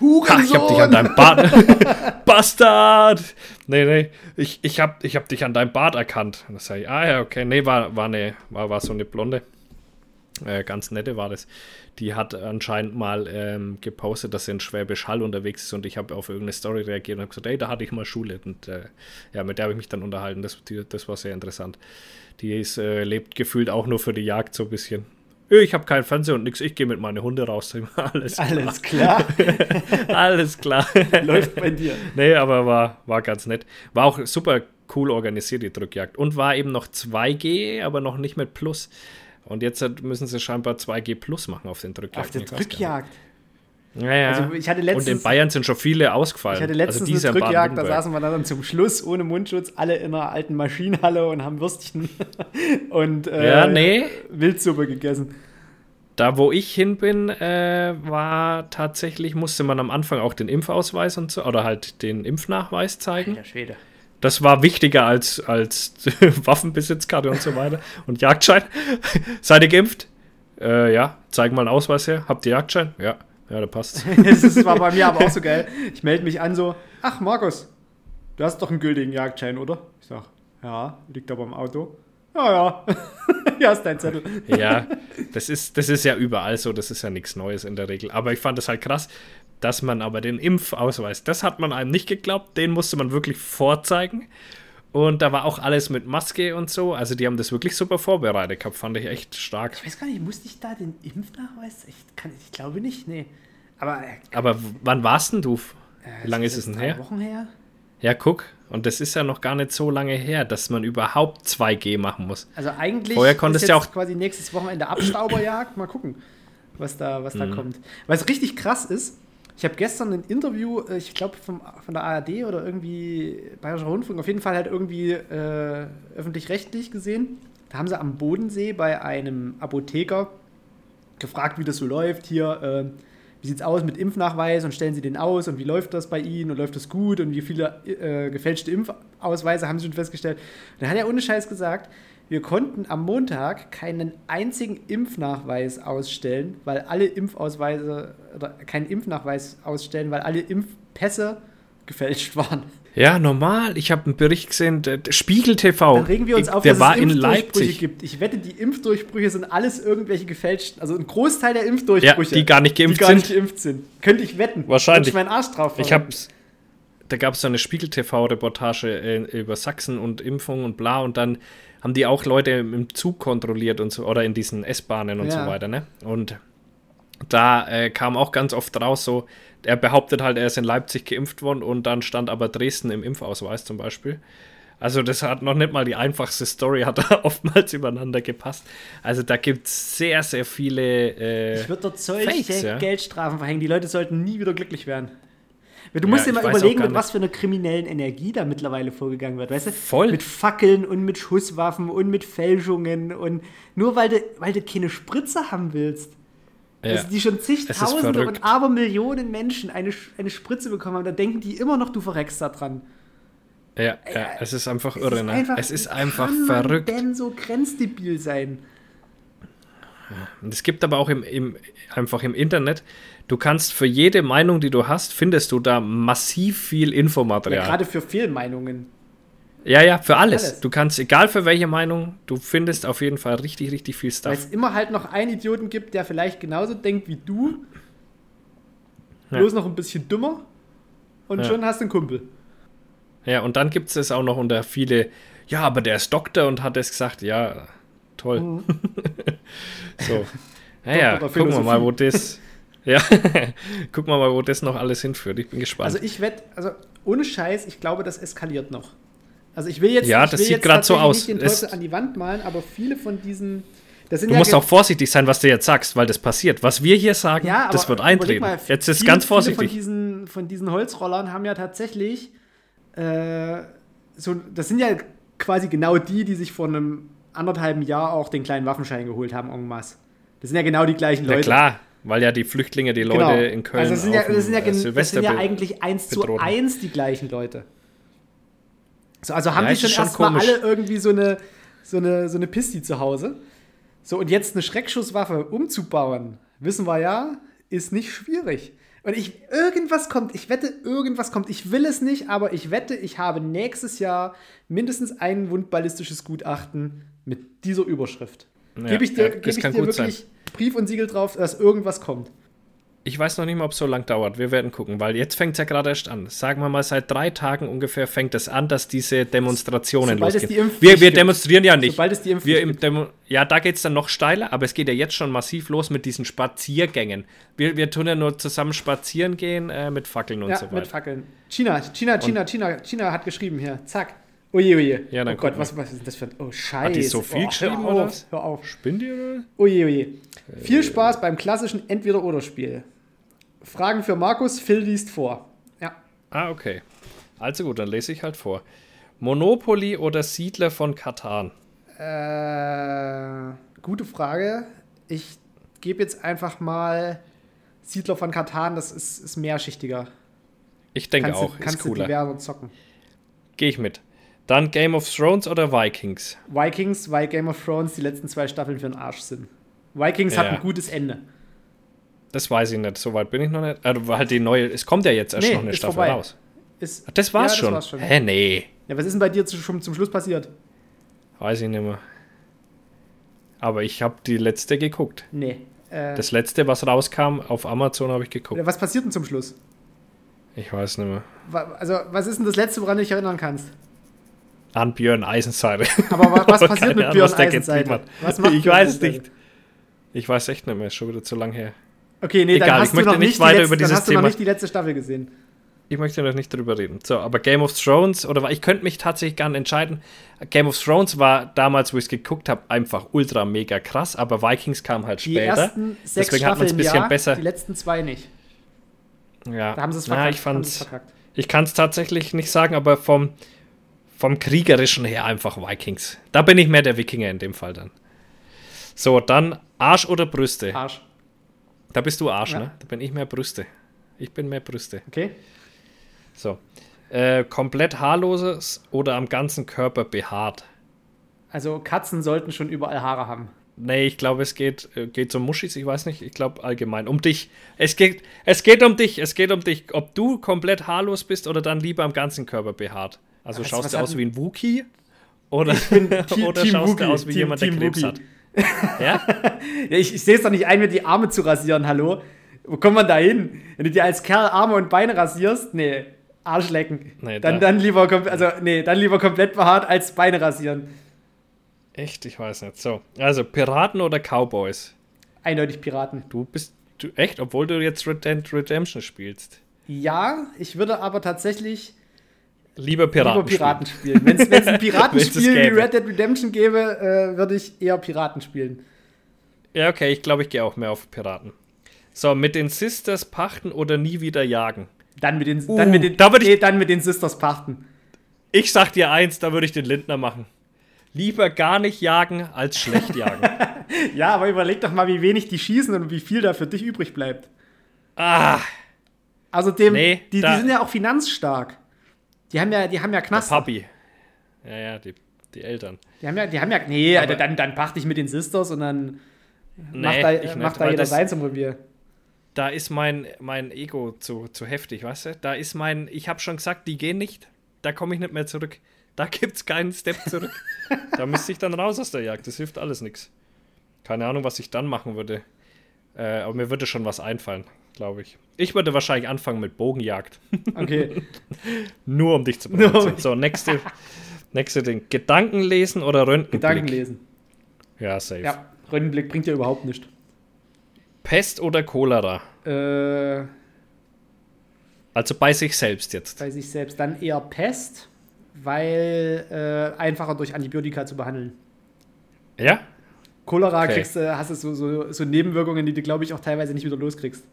Hurensohn! Ha, ich hab dich an deinem Bart. Bastard! Nee, nee. Ich, ich, hab, ich hab dich an deinem Bart erkannt. Das sage ich, ah ja, okay. Nee, war, war, eine, war, war so eine Blonde. Äh, ganz nette war das die hat anscheinend mal ähm, gepostet, dass sie in Schwäbisch Hall unterwegs ist und ich habe auf irgendeine Story reagiert und habe gesagt, hey, da hatte ich mal Schule und äh, ja, mit der habe ich mich dann unterhalten. Das, die, das war sehr interessant. Die ist, äh, lebt gefühlt auch nur für die Jagd so ein bisschen. Ich habe keinen Fernseher und nichts, ich gehe mit meinen Hunde raus. Alles klar. Alles klar. Alles klar. Läuft bei dir. Nee, aber war, war ganz nett. War auch super cool organisiert, die Drückjagd. Und war eben noch 2G, aber noch nicht mit Plus. Und jetzt müssen sie scheinbar 2G Plus machen auf den Drückjagd. Auf den Drückjagd? Ja, ja. Also ich hatte letztens, und in Bayern sind schon viele ausgefallen. Ich hatte letztens also eine Drückjagd, da saßen wir dann zum Schluss ohne Mundschutz, alle in einer alten Maschinenhalle und haben Würstchen und äh, ja, nee. Wildsuppe gegessen. Da, wo ich hin bin, äh, war tatsächlich, musste man am Anfang auch den Impfausweis und so, oder halt den Impfnachweis zeigen. Alter Schwede. Das war wichtiger als, als Waffenbesitzkarte und so weiter. Und Jagdschein. Seid ihr geimpft? Äh, ja. Zeig mal einen Ausweis her. Habt ihr Jagdschein? Ja. Ja, da passt. das war bei mir aber auch so geil. Ich melde mich an so, ach Markus, du hast doch einen gültigen Jagdschein, oder? Ich sag, ja, liegt aber im Auto. Ja, ja. Hier hast dein Zettel. ja, das ist, das ist ja überall so, das ist ja nichts Neues in der Regel. Aber ich fand das halt krass, dass man aber den Impfausweis, das hat man einem nicht geglaubt, den musste man wirklich vorzeigen. Und da war auch alles mit Maske und so. Also die haben das wirklich super vorbereitet gehabt, fand ich echt stark. Ich weiß gar nicht, musste ich da den Impfnachweis? Ich, kann, ich glaube nicht, nee. Aber, äh, aber wann warst denn du? Äh, Wie lange ist es denn her? Wochen her. Ja, guck. Und das ist ja noch gar nicht so lange her, dass man überhaupt 2G machen muss. Also eigentlich Vorher konntest ist jetzt ja auch quasi nächstes Wochenende Abstauberjagd. Mal gucken, was da, was da mhm. kommt. Was richtig krass ist, ich habe gestern ein Interview, äh, ich glaube von der ARD oder irgendwie Bayerischer Rundfunk, auf jeden Fall halt irgendwie äh, öffentlich-rechtlich gesehen. Da haben sie am Bodensee bei einem Apotheker gefragt, wie das so läuft hier. Äh, wie sieht es aus mit Impfnachweis und stellen Sie den aus und wie läuft das bei Ihnen und läuft das gut und wie viele äh, gefälschte Impfausweise haben Sie schon festgestellt? Und dann hat er ohne Scheiß gesagt, wir konnten am Montag keinen einzigen Impfnachweis ausstellen, weil alle Impfausweise oder keinen Impfnachweis ausstellen, weil alle Impfpässe gefälscht waren. Ja, normal. Ich habe einen Bericht gesehen, Spiegel TV. Dann regen wir uns auf, der dass war es Impfdurchbrüche gibt. Ich wette, die Impfdurchbrüche sind alles irgendwelche gefälschten. Also ein Großteil der Impfdurchbrüche, ja, die gar nicht geimpft die gar nicht geimpft sind. Könnte ich wetten. Wahrscheinlich. Ich meinen Arsch drauf. Ich hab's. Da gab es so eine Spiegel TV-Reportage äh, über Sachsen und Impfung und bla und dann haben die auch Leute im Zug kontrolliert und so, oder in diesen S-Bahnen und ja. so weiter, ne? Und da äh, kam auch ganz oft raus, so, er behauptet halt, er ist in Leipzig geimpft worden und dann stand aber Dresden im Impfausweis zum Beispiel. Also das hat noch nicht mal die einfachste Story, hat da oftmals übereinander gepasst. Also da gibt es sehr, sehr viele äh, Ich würde dort solche Fakes, ja. Geldstrafen verhängen. Die Leute sollten nie wieder glücklich werden. Du musst Ja, dir mal überlegen, mit was für einer kriminellen Energie da mittlerweile vorgegangen wird. Weißt du? Voll. Mit Fackeln und mit Schusswaffen und mit Fälschungen und nur weil du, weil du keine Spritze haben willst. Ja. Also die schon zigtausende und Abermillionen Menschen eine, eine Spritze bekommen haben, da denken die immer noch, du verreckst da dran. Ja, ja, es ist einfach Es irre, ist ne? einfach- es ist wie einfach kann man verrückt. denn so grenzdebil sein? Und es gibt aber auch im, im, einfach im Internet, du kannst für jede Meinung, die du hast, findest du da massiv viel Ja, Infomaterial. gerade für Fehlmeinungen. Ja, ja, für alles. Alles. Du kannst, egal für welche Meinung, du findest auf jeden Fall richtig, richtig viel Weil Stuff. es immer halt noch einen Idioten gibt, der vielleicht genauso denkt wie du, Ja. bloß noch ein bisschen dümmer und Ja. schon hast du einen Kumpel. Ja, und dann gibt es es auch noch unter viele, ja, aber der ist Doktor und hat es gesagt, ja, toll. Mhm. so. Naja, gucken wir mal, wo das. Ja, gucken wir mal, wo das noch alles hinführt. Ich bin gespannt. Also ich wette, also ohne Scheiß, ich glaube, das eskaliert noch. Also ich will jetzt, Ja, ich das sieht grad so aus. nicht den Teufel an die Wand malen, aber viele von diesen, du ja musst auch vorsichtig sein, was du jetzt sagst, weil das passiert. Was wir hier sagen, ja, das wird eintreten. mal, jetzt ist viele- ganz Viele vorsichtig. von diesen, von diesen Holzrollern haben ja tatsächlich äh, so, das sind ja quasi genau die, die sich vor einem anderthalben Jahr auch den kleinen Waffenschein geholt haben, en masse. Das sind ja genau die gleichen Ja Leute. klar, weil ja die Flüchtlinge die Leute Genau. in Köln Also das sind ja, dem, das sind ja, äh, das sind ja eigentlich eins zu eins die gleichen Leute. So, also haben Ja, die schon schon erstmal alle irgendwie so eine, so, eine, so eine Pisti zu Hause. So, und jetzt eine Schreckschusswaffe umzubauen, wissen wir ja, ist nicht schwierig. Und ich, irgendwas kommt, ich wette, irgendwas kommt. Ich will es nicht, aber ich wette, ich habe nächstes Jahr mindestens ein wundballistisches Gutachten mit dieser Überschrift. Ja, gebe ich dir, das ich dir gut sein. wirklich Brief und Siegel drauf, dass irgendwas kommt. Ich weiß noch nicht mal, ob es so lang dauert. Wir werden gucken, weil jetzt fängt es ja gerade erst an. Sagen wir mal, seit drei Tagen ungefähr fängt es an, dass diese Demonstrationen Sobald es losgehen. wir wir demonstrieren ja nicht. Sobald es die Impfpflicht ja, da geht es dann noch steiler, aber es geht ja jetzt schon massiv los mit diesen Spaziergängen. Wir, wir tun ja nur zusammen spazieren gehen äh, mit Fackeln und Ja, so mit weiter. Fackeln. China, China, China, China, China hat geschrieben hier. Zack. Oje, oje. Ja, dann oh Gott, was, was ist denn das für ein. Oh, Scheiße. die so viel oh, geschrieben, hör auf? Hör auf. Spinnt ihr? oder? Oje, oje. Viel Spaß beim klassischen Entweder-Oder-Spiel. Fragen für Markus, Phil liest vor. Ja. Ah, okay. Also gut, dann lese ich halt vor. Monopoly oder Siedler von Katan? Äh, gute Frage. Ich gebe jetzt einfach mal Siedler von Katan, das ist, ist mehrschichtiger. Ich denke Kannst, auch, du, kannst ist du cooler. diverser zocken. Gehe ich mit. Dann Game of Thrones oder Vikings? Vikings, weil Game of Thrones die letzten zwei Staffeln für den Arsch sind. Vikings hat Ja. ein gutes Ende. Das weiß ich nicht, soweit bin ich noch nicht. Also halt die neue, es kommt ja jetzt erst Nee, noch eine Staffel vorbei. raus. Ist, das war's Ja, das schon. war's schon. Hä, nee. ja, was ist denn bei dir zu, schon zum Schluss passiert? Weiß ich nicht mehr. Aber ich habe die letzte geguckt. Nee. Äh, Das letzte, was rauskam, auf Amazon habe ich geguckt. was passiert denn zum Schluss? Ich weiß nicht mehr. Also, was ist denn das Letzte, woran du dich erinnern kannst? An Björn Eisenseite. Aber wa- was passiert mit Björn was hat. Was macht Ich Björn weiß es nicht. Ich weiß echt nicht mehr, ist schon wieder zu lang her. Okay, nee, Egal, dann ich hast du möchte noch nicht die weiter letzte, über dann dieses hast du noch Thema- nicht die letzte Staffel gesehen. Ich möchte noch nicht drüber reden. So, aber Game of Thrones, oder ich könnte mich tatsächlich gern entscheiden. Game of Thrones war damals, wo ich es geguckt habe, einfach ultra mega krass, aber Vikings kam halt Die später. ersten sechs Deswegen hat man es Staffeln ein bisschen ja, besser. die letzten zwei nicht. Ja. Da haben sie es Na, verkackt. ich fand's, sie's verkackt. ich kann es tatsächlich nicht sagen, aber vom, vom Kriegerischen her einfach Vikings. Da bin ich mehr der Wikinger in dem Fall dann. So, dann Arsch oder Brüste? Arsch. Da bist du Arsch, Ja. ne? Da bin ich mehr Brüste. Ich bin mehr Brüste. Okay. So. Äh, komplett haarloses oder am ganzen Körper behaart? Also Katzen sollten schon überall Haare haben. Nee, ich glaube, es geht, äh, geht um Muschis, ich weiß nicht, ich glaube allgemein. Um dich. Es geht, es geht um dich, es geht um dich. Ob du komplett haarlos bist oder dann lieber am ganzen Körper behaart. Also Was- schaust du aus wie ein Wookie? Oder, oder Team schaust Wookie, du aus wie Team- jemand, der Team Krebs Wookie. hat? Ja? Ja, ich ich sehe es doch nicht ein, mir die Arme zu rasieren, hallo? Wo kommt man da hin? Wenn du dir als Kerl Arme und Beine rasierst, nee, Arsch lecken. Nee, dann, da- dann, lieber, also, nee, dann lieber komplett behaart als Beine rasieren. Echt? Ich weiß nicht. So. Also, Piraten oder Cowboys? Eindeutig Piraten. Du bist. Du, echt? Obwohl du jetzt Red Dead Redemption spielst. Ja, ich würde aber tatsächlich Lieber Piraten. Lieber Piraten spielen. Wenn es ein Piratenspiel wie Red Dead Redemption gäbe, äh, würde ich eher Piraten spielen. Ja, okay, ich glaube, ich gehe auch mehr auf Piraten. So, mit den Sisters pachten oder nie wieder jagen. Dann mit den, Uh, dann mit den, da nee, dann mit den Sisters pachten. Ich sag dir eins, da würde ich den Lindner machen. Lieber gar nicht jagen, als schlecht jagen. Ja, aber überleg doch mal, wie wenig die schießen und wie viel da für dich übrig bleibt. ah, Also dem, Nee, die, die sind ja auch finanzstark. Die haben ja, die haben ja Knast. Papi. Ja, ja, die, die Eltern. Die haben ja, die haben ja, nee, Aber- dann, dann pachte ich mit den Sisters und dann Nee, macht da, ich macht da jeder das- sein zum Revier. Da ist mein, mein Ego zu, zu heftig, weißt du? Da ist mein, ich habe schon gesagt, die gehen nicht. Da komme ich nicht mehr zurück. Da gibt's keinen Step zurück. da müsste ich dann raus aus der Jagd. Das hilft alles nichts. Keine Ahnung, was ich dann machen würde. Äh, aber mir würde schon was einfallen, glaube ich. Ich würde wahrscheinlich anfangen mit Bogenjagd. Okay. Nur um dich zu provozieren. mich. so, nächste, nächste Ding. Gedanken lesen oder Röntgenblick? Gedanken lesen. Ja, safe. Ja, Röntgenblick bringt ja überhaupt nichts. Pest oder Cholera? Äh, Also bei sich selbst jetzt. bei sich selbst dann eher Pest, weil äh, einfacher durch Antibiotika zu behandeln. Ja? Cholera Okay. kriegst du, hast du so, so, so Nebenwirkungen, die du, glaube ich, auch teilweise nicht wieder loskriegst.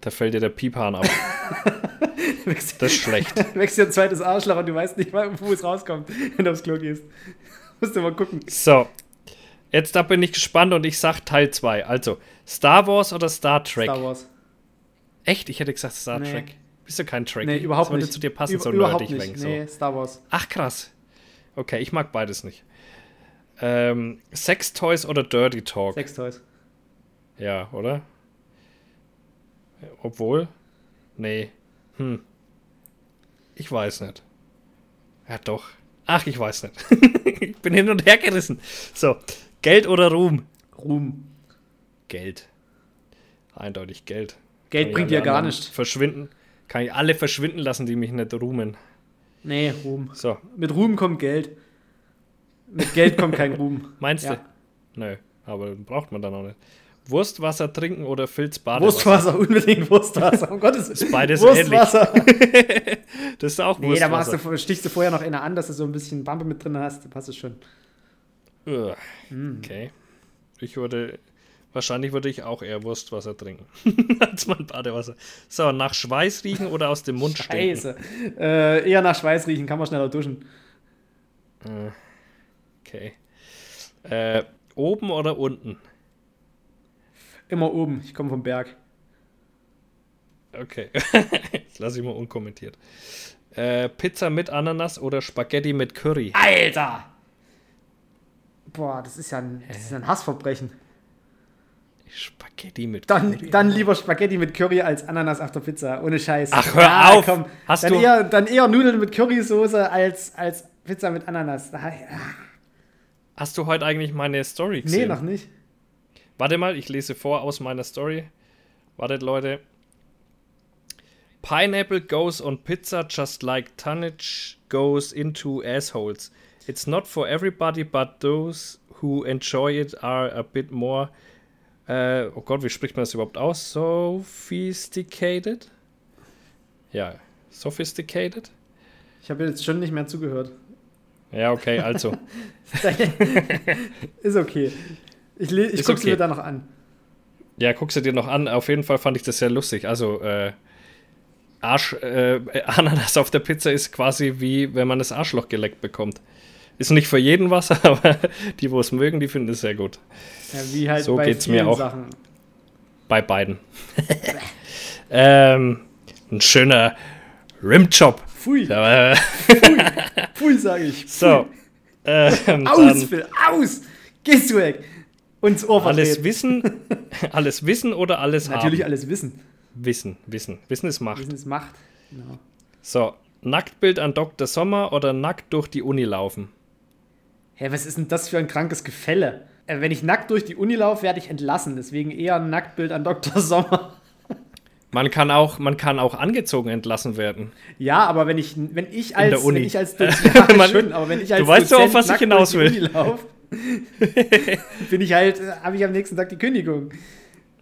Da fällt dir der Piephahn ab. Wächst, Das ist schlecht. wächst dir ein zweites Arschloch und du weißt nicht mal, wo es rauskommt, wenn du aufs Klo gehst. Musst du mal gucken. So. Jetzt da bin ich gespannt und ich sag Teil 2. Also, Star Wars oder Star Trek? Star Wars. Echt? Ich hätte gesagt Star Nee. Trek. Bist du kein Track? Nee, überhaupt das würde nicht. zu dir passen, Über- so überhaupt nerdig nicht. wegen, so. Nee, Star Wars. Ach, krass. Okay, ich mag beides nicht. Ähm, Sex Toys oder Dirty Talk? Sex Toys. Ja, oder? Obwohl? Nee. Hm. Ich weiß nicht. Ja, doch. Ach, ich weiß nicht. ich bin hin und her gerissen. So, Geld oder Ruhm? Ruhm. Geld. Eindeutig Geld. Geld Kann bringt dir gar nichts. Verschwinden. Kann ich alle verschwinden lassen, die mich nicht ruhmen. Nee, Ruhm. So, Mit Ruhm kommt Geld. Mit Geld kommt kein Ruhm. meinst Ja. du? Nö, aber braucht man dann auch nicht. Wurstwasser trinken oder Filzbadewasser? Wurstwasser, unbedingt Wurstwasser. Um Gottes Willen. beides Wurstwasser. Das ist auch Nee, da Wurstwasser. machst du, stichst du vorher noch eine an, dass du so ein bisschen Bampe mit drin hast. Passt es schon. Hm. Okay. Ich würde, wahrscheinlich würde ich auch eher Wurstwasser trinken, als mein Badewasser. So, nach Schweiß riechen oder aus dem Mund stinken? Scheiße. Äh, eher nach Schweiß riechen, kann man schneller duschen. Okay. Äh, oben oder unten? Immer oben. Ich komme vom Berg. Okay. das lasse ich mal unkommentiert. Äh, Pizza mit Ananas oder Spaghetti mit Curry? Alter! Boah, das ist ja ein, das ist ja ein Hassverbrechen. Spaghetti mit Dann, Curry? dann lieber Spaghetti mit Curry als Ananas auf der Pizza. Ohne Scheiß. Ach, hör auf! Hast dann, du- eher, dann eher Nudeln mit Currysoße als, als Pizza mit Ananas. Ja. Hast du heute eigentlich meine Story gesehen? Nee, noch nicht. Warte mal, ich lese vor aus meiner Story. Wartet, Leute. Pineapple goes on pizza just like tonnage goes into assholes. It's not for everybody, but those who enjoy it are a bit more. Äh, oh Gott, wie spricht man das überhaupt aus? Sophisticated? Ja, sophisticated? Ich habe jetzt schon nicht mehr zugehört. Ja, okay, also. ist okay. Ich, ich gucke sie okay. mir da noch an. Ja, guckst du dir noch an. Auf jeden Fall fand ich das sehr lustig. Also, äh, Arsch, äh, Ananas auf der Pizza ist quasi wie, wenn man das Arschloch geleckt bekommt. Ist nicht für jeden was, aber die, wo es mögen, die finden es sehr gut. Ja, wie halt So bei geht's mir auch. Sachen. Bei beiden. ähm, ein schöner Rimjob. Pfui, Äh, pfui, sage ich. so. Ähm, Aus, Phil, aus! Gehst du weg! Und ins Ohr alles verdreht. wissen, alles wissen oder alles Natürlich haben? alles wissen. Wissen, wissen. Wissen ist Macht. Wissen ist Macht. Genau. So, Nacktbild an Dr. Sommer oder nackt durch die Uni laufen? Hä, was ist denn das für ein krankes Gefälle? Äh, wenn ich nackt durch die Uni laufe, werde ich entlassen. Deswegen eher ein Nacktbild an Dr. Sommer. Man kann auch, man kann auch angezogen entlassen werden. Ja, aber wenn ich, wenn ich als, der Uni. wenn ich als Dozent, ja, Man- schon, aber wenn ich als weißt doch, auf was ich nackt hinaus durch die will. Uni lauf, bin ich halt, habe ich am nächsten Tag die Kündigung.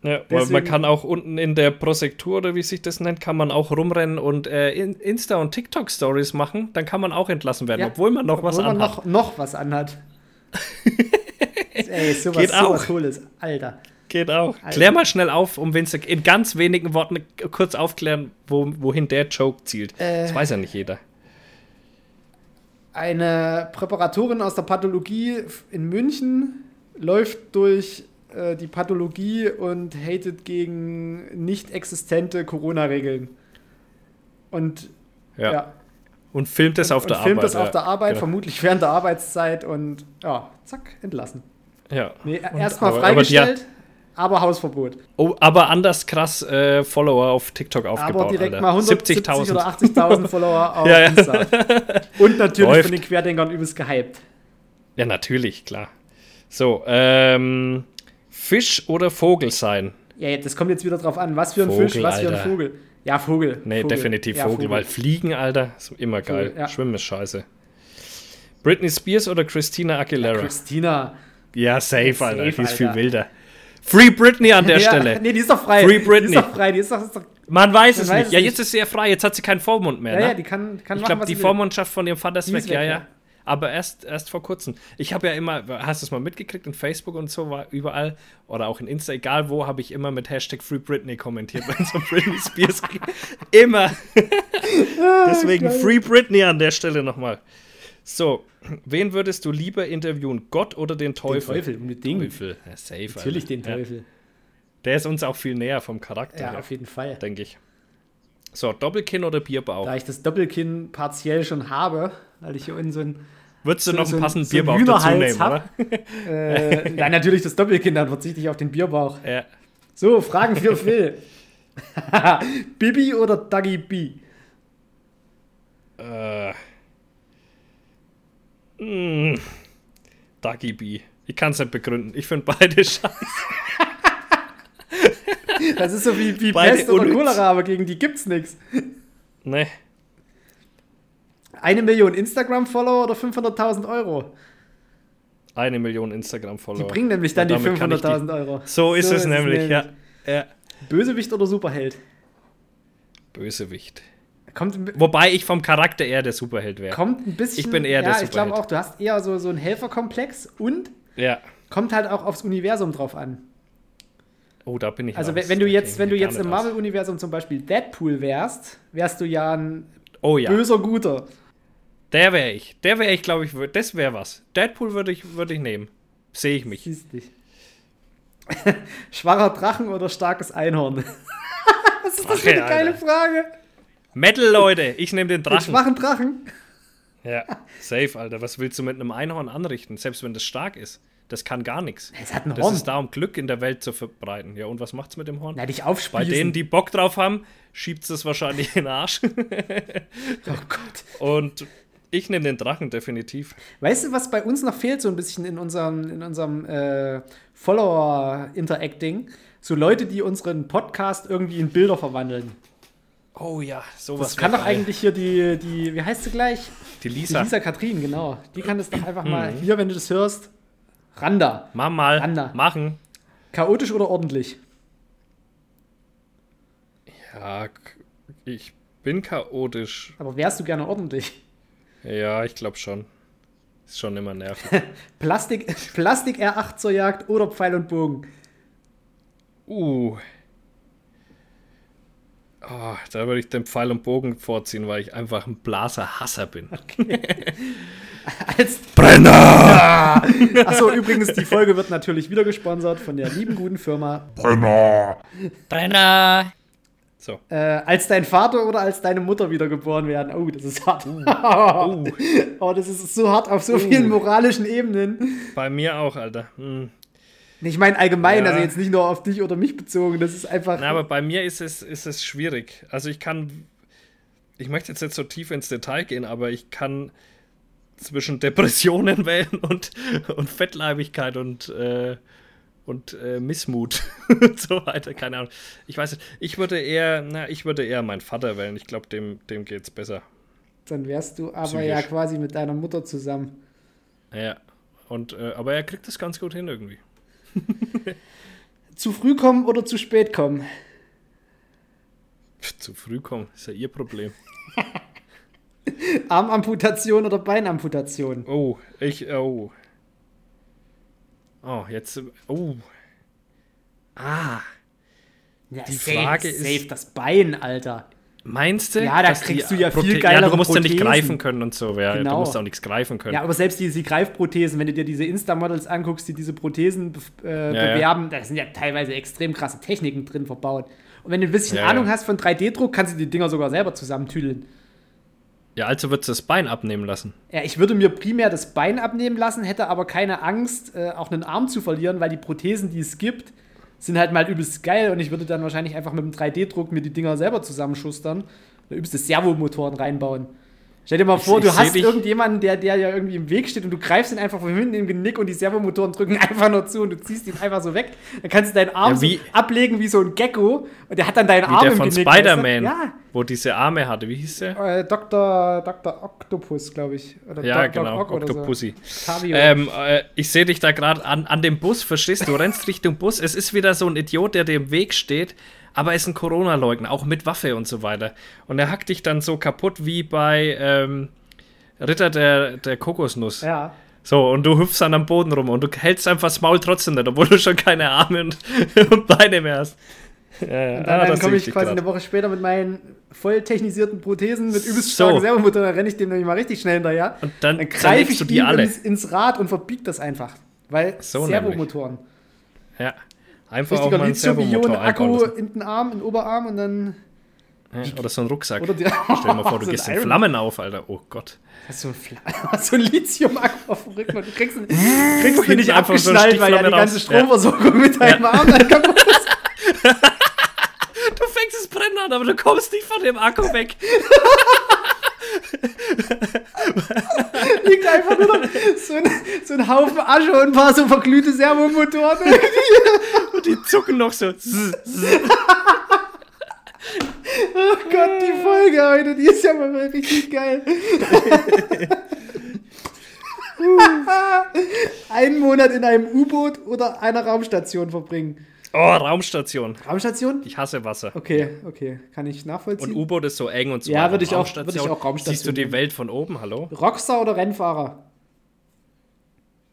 Ja, weil man kann auch unten in der Prosektur oder wie sich das nennt, kann man auch rumrennen und äh, Insta- und TikTok-Stories machen. Dann kann man auch entlassen werden, ja, obwohl man noch obwohl was man anhat. Noch, noch was anhat. Ey, sowas, Geht sowas auch. Cooles. Alter. Geht auch. Alter. Klär mal schnell auf, um Winzer in ganz wenigen Worten kurz aufklären, wo, wohin der Joke zielt. Äh, das weiß ja nicht jeder. Eine Präparatorin aus der Pathologie in München läuft durch äh, die Pathologie und hatet gegen nicht existente Corona-Regeln. Und ja. ja. Und filmt es auf und, der und filmt Arbeit. Filmt es auf der Arbeit, genau. vermutlich während der Arbeitszeit und ja, zack, entlassen. Ja. Nee, erstmal freigestellt, aber, aber, Hausverbot. Oh, aber anders krass äh, Follower auf TikTok aufgebaut. Aber direkt Alter. mal 170 oder 80.000 Follower auf ja, ja. Insta. Und natürlich Läuft. von den Querdenkern übelst gehypt. Ja, natürlich, klar. So, ähm, Fisch oder Vogel sein? Ja, das kommt jetzt wieder drauf an. Was für ein Vogel, Fisch, was Alter. für ein Vogel. Ja, Vogel. Nee, Vogel. definitiv ja, Vogel, Vogel, weil Fliegen, Alter, ist immer geil. Ja. Schwimmen ist scheiße. Britney Spears oder Christina Aguilera? Ja, Christina. Ja, safe, safe Alter. Die ist viel wilder. Free Britney an der Stelle. Nee, die ist doch frei. Free Britney. Die ist doch frei. Die ist doch, ist doch Man weiß es weiß nicht. ja, jetzt ist sie ja frei. Jetzt hat sie keinen Vormund mehr. Ja, ne? ja, die kann, kann Ich glaube, die Vormundschaft von ihrem Vater ist weg. Weg. Ja, ja aber erst, erst vor kurzem. Ich habe ja immer, hast du es mal mitgekriegt in Facebook und so, war überall oder auch in Insta, egal wo, habe ich immer mit Hashtag Free Britney kommentiert, wenn es um Britney Spears geht. Immer. Deswegen Free Britney an der Stelle nochmal. So, wen würdest du lieber interviewen, Gott oder den Teufel? Den Teufel, unbedingt. Teufel, ja, safe. Natürlich Alter. den Teufel. Ja. Der ist uns auch viel näher vom Charakter. Ja, her, auf jeden Fall. Denke ich. So, Doppelkinn oder Bierbauch? Da ich das Doppelkinn partiell schon habe, weil ich hier unten so ein. Würdest du so, noch einen so passenden so Bierbauch dazu nehmen, hab. oder? äh, nein, natürlich das Doppelkinn, dann verzichte ich auf den Bierbauch. Ja. So, Fragen für Phil. Bibi oder Dagi B? Äh. Mm, Dagi B. Ich kann es nicht begründen. Ich finde beide scheiße. Das ist so wie, wie Pest oder Cholera, aber gegen die gibt's nichts. Nee. Eine Million Instagram-Follower oder 500.000 Euro? Eine Million Instagram-Follower. Die bringen nämlich dann die 500.000 Euro. So ist so es ist nämlich, es nämlich. Ja. ja. Bösewicht oder Superheld? Bösewicht. Kommt, Wobei ich vom Charakter eher der Superheld wäre. Kommt ein bisschen. Ich bin eher der ja, Superheld. ich glaube auch, du hast eher so, so einen Helferkomplex und ja. kommt halt auch aufs Universum drauf an. Oh, da bin ich. Also, wenn, wenn du jetzt, wenn du jetzt im Marvel-Universum zum Beispiel Deadpool wärst, wärst du ja ein oh, ja. böser Guter. Der wäre ich. Der wäre ich, glaube ich, das wäre was. Deadpool würde ich, würd ich nehmen. Sehe ich mich. Siehst dich. Schwacher Drachen oder starkes Einhorn? Was ist das für eine geile Alter. Frage? Metal, Leute. Ich nehme den Drachen. schwachen Drachen? Ja, safe, Alter. Was willst du mit einem Einhorn anrichten, selbst wenn das stark ist? Das kann gar nichts. Es hat ein Horn. Das ist da, um Glück in der Welt zu verbreiten. Ja, und was macht's mit dem Horn? Na, dich aufspießen. Bei denen, die Bock drauf haben, schiebt es wahrscheinlich in den Arsch. oh Gott. Und ich nehme den Drachen definitiv. Weißt du, was bei uns noch fehlt, so ein bisschen in unserem, in unserem äh, Follower-Interacting? So Leute, die unseren Podcast irgendwie in Bilder verwandeln. Oh ja, sowas. Das kann doch eigentlich hier die, die, wie heißt sie gleich? Die Lisa. Die Lisa Katrin, genau. Die kann das doch einfach mal, hier, wenn du das hörst, Randa. Mach mal. Randa. Machen. Chaotisch oder ordentlich? Ja, ich bin chaotisch. Aber wärst du gerne ordentlich? Ja, ich glaube schon. Ist schon immer nervig. Plastik, Plastik R8 zur Jagd oder Pfeil und Bogen? Uh. Oh, da würde ich den Pfeil und Bogen vorziehen, weil ich einfach ein Blaser-Hasser bin. Okay. Als Brenner! Achso, übrigens, die Folge wird natürlich wieder gesponsert von der lieben guten Firma Brenner! Brenner! So. Äh, als dein Vater oder als deine Mutter wiedergeboren werden. Oh, das ist hart. Uh. Uh. oh, das ist so hart auf so uh. vielen moralischen Ebenen. Bei mir auch, Alter. Hm. Ich meine allgemein, ja. also jetzt nicht nur auf dich oder mich bezogen. Das ist einfach. Na, aber bei mir ist es, ist es schwierig. Also ich kann. Ich möchte jetzt nicht so tief ins Detail gehen, aber ich kann zwischen Depressionen wählen und, und Fettleibigkeit und, äh, und äh, Missmut und so weiter. Keine Ahnung. Ich weiß nicht. Ich würde eher, na, ich würde eher meinen Vater wählen. Ich glaube, dem, dem es besser. Dann wärst du aber Psychisch. ja quasi mit deiner Mutter zusammen. Ja. Und, äh, aber er kriegt das ganz gut hin irgendwie. Zu früh kommen oder zu spät kommen? Zu früh kommen, ist ja ihr Problem. Armamputation oder Beinamputation? Oh, ich, oh. Oh, jetzt, oh. Ah. Ja, Die safe, Frage ist- Safe das Bein, Alter. Meinst du? Ja, da kriegst du ja viel Prote- Ja, du musst ja nicht Prothesen. greifen können und so. Ja, Genau. Du musst auch nichts greifen können. Ja, aber selbst diese Greifprothesen, wenn du dir diese Insta-Models anguckst, die diese Prothesen äh, Ja, bewerben, da sind ja teilweise extrem krasse Techniken drin verbaut. Und wenn du ein bisschen. Ahnung hast von 3D-Druck, kannst du die Dinger sogar selber zusammentüdeln. Ja, also würdest du das Bein abnehmen lassen. Ja, ich würde mir primär das Bein abnehmen lassen, hätte aber keine Angst, äh, auch einen Arm zu verlieren, weil die Prothesen, die es gibt, sind halt mal übelst geil und ich würde dann wahrscheinlich einfach mit dem 3D-Druck mir die Dinger selber zusammenschustern übelste Servomotoren reinbauen. Stell dir mal Ich- vor, ich du seh hast irgendjemanden, der, der ja irgendwie im Weg steht und du greifst ihn einfach von hinten im Genick und die Servomotoren drücken einfach nur zu und du ziehst ihn einfach so weg. Dann kannst du deinen Arm Ja, wie- so ablegen wie so ein Gecko und der hat dann deinen Wie Arm der im von Genick. Spider-Man, Ja, wo diese Arme hatte. Wie hieß der? äh, Dr. Dr. Octopus, glaube ich. Oder Ja, Doc genau, Ock so. Octopussy. Octavio. Ähm, äh, ich sehe dich da gerade an, an dem Bus, verstehst du? Du rennst Richtung Bus. Es ist wieder so ein Idiot, der dir im Weg steht, aber er ist ein Corona-Leugner, auch mit Waffe und so weiter. Und er hackt dich dann so kaputt wie bei ähm, Ritter der, der Kokosnuss. Ja. So, und du hüpfst dann am Boden rum und du hältst einfach das Maul trotzdem nicht, obwohl du schon keine Arme und, und Beine mehr hast. Ja. Und Ah, dann, komme ich quasi grad. eine Woche später mit meinen voll technisierten Prothesen mit übelst So. starken Servomotoren, dann renne ich dem nämlich mal richtig schnell hinterher. Und dann, Dann dann greife ich du die alle. ins, ins Rad und verbiegt das einfach. Weil So Servomotoren. Ja. Einfach auch Richtiger mal einen Servomotor Lithium-Ionen-Akku einbauen in den Arm, in den Oberarm und dann. Ja, oder so ein Rucksack. Die, Stell dir mal vor, du so gehst in Iron- Flammen auf, Alter. Oh Gott. Hast so ein, so ein Lithium-Akku auf dem Rücken und du kriegst ihn, kriegst Hinten nicht einfach so weil ja die ganze raus. Stromversorgung mit deinem Arm dann kaputt ist. Du fängst das Brennen an, aber du kommst nicht von dem Akku weg. Liegt einfach nur noch so ein, so ein Haufen Asche und ein paar so verglühte Servomotoren. Und die zucken noch so. Oh Gott, die Folge heute, die ist ja mal richtig geil. Einen Monat in einem U-Boot oder einer Raumstation verbringen. Oh, Raumstation. Raumstation? Ich hasse Wasser. Okay, okay, kann ich Und nachvollziehen. U-Boot ist so eng und so Ja, würde ich auch- Raumstation, würde ich auch Raumstation Siehst du die. Welt von oben, hallo? Rockstar oder Rennfahrer?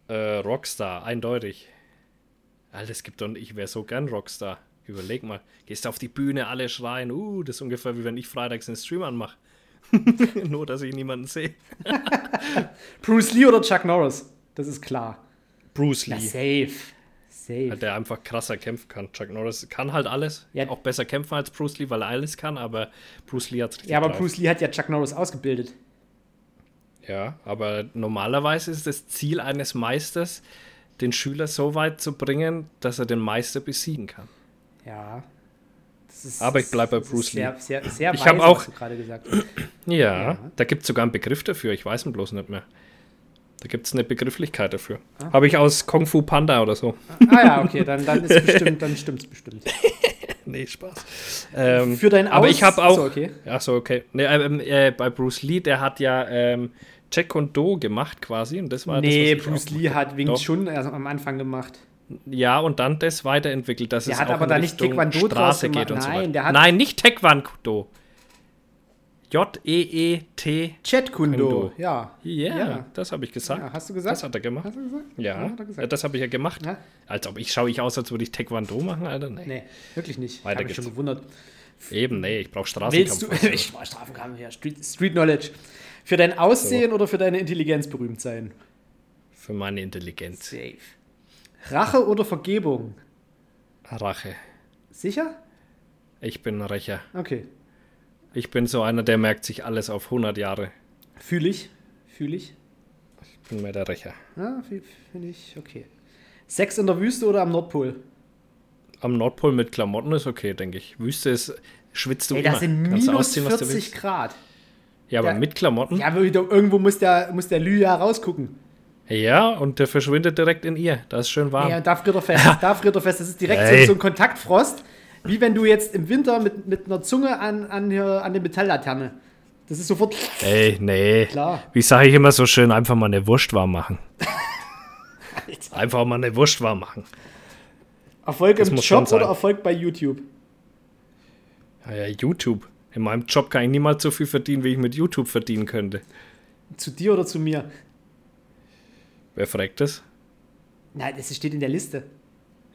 Äh, Rockstar, eindeutig. Alter, es gibt doch, ich wäre so gern Rockstar. Überleg mal, gehst auf die Bühne, alle schreien, uh, das ist ungefähr wie wenn ich freitags einen Stream anmache. Nur, dass ich niemanden sehe. Bruce Lee oder Chuck Norris? Das ist klar. Bruce Lee. safe. Safe. Der einfach krasser kämpfen kann. Chuck Norris kann halt alles. Ja. Auch besser kämpfen als Bruce Lee, weil er alles kann, aber Bruce Lee hat richtig Ja, aber drauf. Bruce Lee hat ja Chuck Norris ausgebildet. Ja, aber normalerweise ist das Ziel eines Meisters, den Schüler so weit zu bringen, dass er den Meister besiegen kann. Ja. Ist, Aber ich bleib bei Bruce Lee. Sehr, sehr, sehr Ich weise, hab auch-. Ja, Ja. da gibt es sogar einen Begriff dafür, ich weiß ihn bloß nicht mehr. Da gibt es eine Begrifflichkeit dafür. Habe ich aus Kung Fu Panda oder so. Ah ja, okay, dann, dann ist bestimmt, dann stimmt's bestimmt. Nee, Spaß. Ähm, Für dein aber Aus- ich habe auch. So, okay. Ach so, okay. Nee, ähm, äh, bei Bruce Lee, der hat ja ähm, Jack und Do gemacht quasi. Und das war Nee, das, Bruce Lee gemacht hat. Wing. Chun erst am Anfang gemacht. Ja, und dann das weiterentwickelt, dass Der es hat aber da nicht Taekwondo draus Straße gemacht. geht und so Nein, weiter. der hat- Nein, nicht Taekwondo. J-E-E-T. Chat Kundo. Kundo. Ja. Ja, Ja. das habe ich gesagt. ja. Hast du gesagt? Das hat er gemacht. Hast du gesagt? Ja, er gesagt. ja das habe ich ja gemacht. Ja? Als ob ich schaue ich aus, als würde ich Taekwondo machen, Alter. Nee. Nee, wirklich nicht. Ich Weiter habe mich schon gewundert. Eben, nee, ich brauche Willst du, Straßenkampf. ich war Strafenkampf, ja, Street, Street Knowledge. Für dein Aussehen oder für deine Intelligenz berühmt sein? Für meine Intelligenz. Safe. Rache oder Vergebung? Rache. Sicher? Ich bin ein Rächer. Okay. Ich bin so einer, der merkt sich alles auf 100 Jahre. Fühle ich. Fühle ich. Ich bin mehr der Rächer. Ja, finde ich okay. Sex in der Wüste oder am Nordpol? Am Nordpol mit Klamotten ist okay, denke ich. Wüste ist, schwitzt du Ey, immer. das sind minus ausziehen, was du 40 willst. Grad. Ja, aber Ja. mit Klamotten? Ja, aber wieder, irgendwo muss der, muss der Lü ja rausgucken. Ja, und der verschwindet direkt in ihr. Da ist schön warm. Ja, und da friert er fest. Da friert er fest. Das ist direkt so, so ein Kontaktfrost, wie wenn du jetzt im Winter mit, mit einer Zunge an, an, an der Metalllaterne. Das ist sofort Ey, nee. klar. Wie sage ich immer so schön, einfach mal eine Wurst warm machen. einfach mal eine Wurst warm machen. Erfolg Das im Job oder. Erfolg bei YouTube? Ja, ja, YouTube. In meinem Job kann ich niemals so viel verdienen, wie ich mit YouTube verdienen könnte. Zu dir oder zu mir? Wer fragt das? Nein, das steht in der Liste.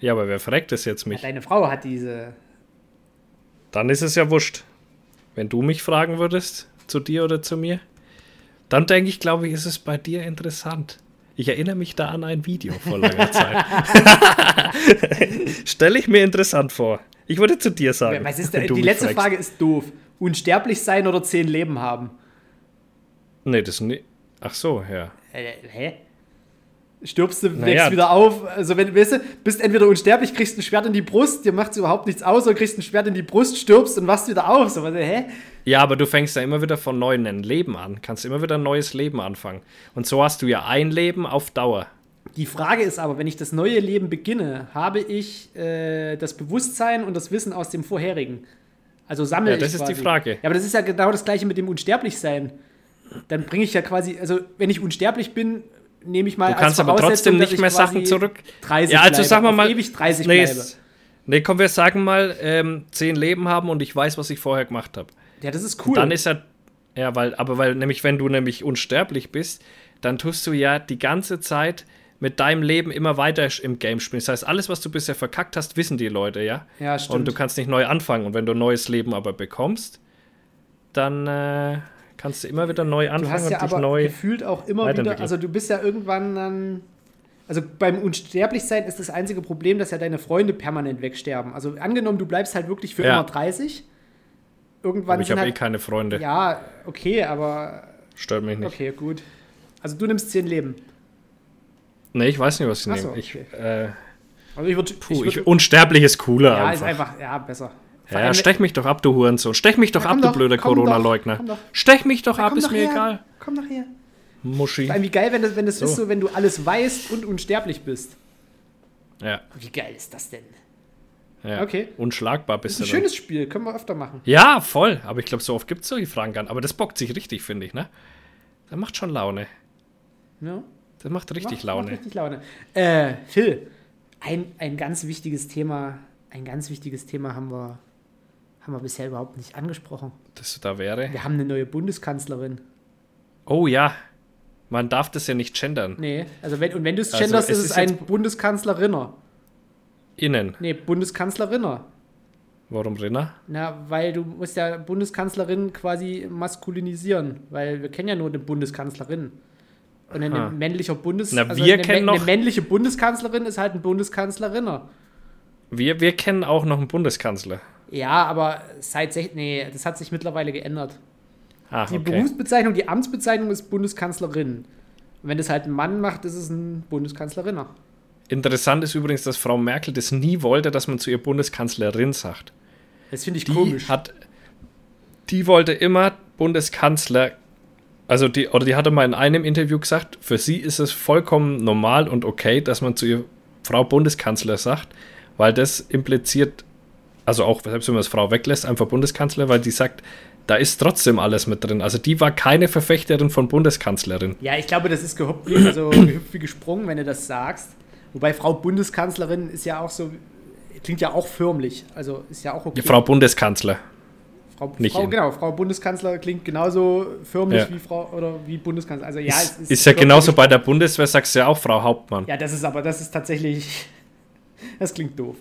Ja, aber wer fragt das jetzt Ja, mich? deine Frau hat diese. Dann ist es ja wurscht. Wenn du mich fragen würdest, zu dir oder zu mir, dann denke ich, glaube ich, ist es bei dir interessant. Ich erinnere mich da an ein Video vor langer Zeit. Stelle ich mir interessant vor. Ich würde zu dir sagen. Was ist du die letzte fragst. Frage ist doof. Unsterblich sein oder zehn Leben haben? Nee, das nicht. Ach so, ja. Äh, hä? Stirbst du, wächst wieder auf. Also, wenn weißt du, bist entweder unsterblich, kriegst ein Schwert in die Brust, dir macht überhaupt nichts aus, oder kriegst ein Schwert in die Brust, stirbst und wachst wieder auf. So, was, hä? Ja, aber du fängst ja immer wieder von neuem ein Leben an. Kannst immer wieder ein neues Leben anfangen. Und so hast du ja ein Leben auf Dauer. Die Frage ist aber, wenn ich das neue Leben beginne, habe ich äh, das Bewusstsein und das Wissen aus dem vorherigen. Also sammle Ja, das ich ist die. Frage. Ja, aber das ist ja genau das gleiche mit dem Unsterblichsein. Dann bringe ich ja quasi, also wenn ich unsterblich bin, nehme ich mal Du kannst aber trotzdem nicht ich mehr Sachen zurück. 30 Ja, also bleibe, sagen wir mal. ewig 30 nee, bleibe. nee, komm, wir sagen mal, ähm, zehn Leben haben und ich weiß, was ich vorher gemacht habe. Ja, das ist cool. Dann ist er. Ja, weil, aber weil nämlich, wenn du nämlich unsterblich bist, dann tust du ja die ganze Zeit mit deinem Leben immer weiter im Game spielen. Das heißt, alles, was du bisher verkackt hast, wissen die Leute, ja? ja, stimmt. Und du kannst nicht neu anfangen. Und wenn du ein neues Leben aber bekommst, dann äh, kannst du immer wieder neu Du anfangen hast ja und dich aber neu. gefühlt auch immer wieder, also du bist ja irgendwann dann, also beim Unsterblichsein ist das einzige Problem, dass ja deine Freunde permanent wegsterben. Also angenommen, du bleibst halt wirklich für Ja. immer 30. Irgendwann Aber ich habe eh halt, keine Freunde. ja, okay, aber Stört mich nicht. okay, gut. Also du nimmst 10 Leben. Nee, ich weiß nicht, was ich so, nehme. Ich, okay. äh, Also ich würde, puh, ich ich, unsterblich ist cooler ja, einfach. ist einfach, ja, besser. Ja, allem- stech mich doch ab, du Hurensohn. Stech mich doch Ja, ab, du doch, blöder Corona-Leugner. Stech mich doch Ja, ab, ist doch mir her. egal. Komm doch her. Muschi. Vor allem, wie geil, wenn das, wenn das ist So. so, wenn du alles weißt und unsterblich bist. Ja, Wie geil ist das denn? ja. Okay. Unschlagbar bist ist du. ein dann. schönes Spiel, können wir öfter machen. Ja, voll. Aber ich glaube, so oft gibt es solche Fragen gar nicht. Aber das bockt sich richtig, finde ich, ne? Das macht schon Laune. Ja? Das macht richtig Macht- Laune. Macht richtig Laune. Äh, Phil, ein, ein ganz wichtiges Thema, ein ganz wichtiges Thema haben wir, haben wir bisher überhaupt nicht angesprochen. Das da wäre. Wir haben eine neue Bundeskanzlerin. Oh ja. Man darf das ja nicht gendern. Nee, also wenn, und wenn du es Also, genderst, es ist es ein Bundeskanzlerinner. Innen. Nee, Bundeskanzlerinner. Warum Rinner? Na, weil du musst ja Bundeskanzlerin quasi maskulinisieren, weil wir kennen ja nur eine Bundeskanzlerin. Und ein Aha. männlicher Bundes... Na, also wir eine, kennen eine männliche Bundeskanzlerin ist halt ein Bundeskanzlerinner. Wir, wir kennen auch noch einen Bundeskanzler. Ja, aber seit... Nee, das hat sich mittlerweile geändert. Ah, Die okay. Berufsbezeichnung, die Amtsbezeichnung ist Bundeskanzlerin. Und wenn das halt ein Mann macht, ist es ein Bundeskanzlerinner. Interessant ist übrigens, dass Frau Merkel das nie wollte, dass man zu ihr Bundeskanzlerin sagt. Das finde ich Die komisch. hat, die wollte immer Bundeskanzler, also die, oder die hatte mal in einem Interview gesagt, für sie ist es vollkommen normal und okay, dass man zu ihr Frau Bundeskanzler sagt, weil das impliziert, also auch selbst wenn man es Frau weglässt, einfach Bundeskanzler, weil die sagt, da ist trotzdem alles mit drin. Also die war keine Verfechterin von Bundeskanzlerin. Ja, ich glaube, das ist gehüpft, wie- also gehüpft wie gesprungen, wenn du das sagst. Wobei Frau Bundeskanzlerin ist ja auch so, klingt ja auch förmlich. Also ist ja auch okay. Die Frau Bundeskanzler. Frau, nicht Frau genau, Frau Bundeskanzler klingt genauso förmlich Ja. wie Frau oder wie Bundeskanzler. Also ja, ist, es ist ja gehört genauso bei der Bundeswehr, sagst du ja auch Frau Hauptmann. Ja, das ist aber, das ist tatsächlich, das klingt doof.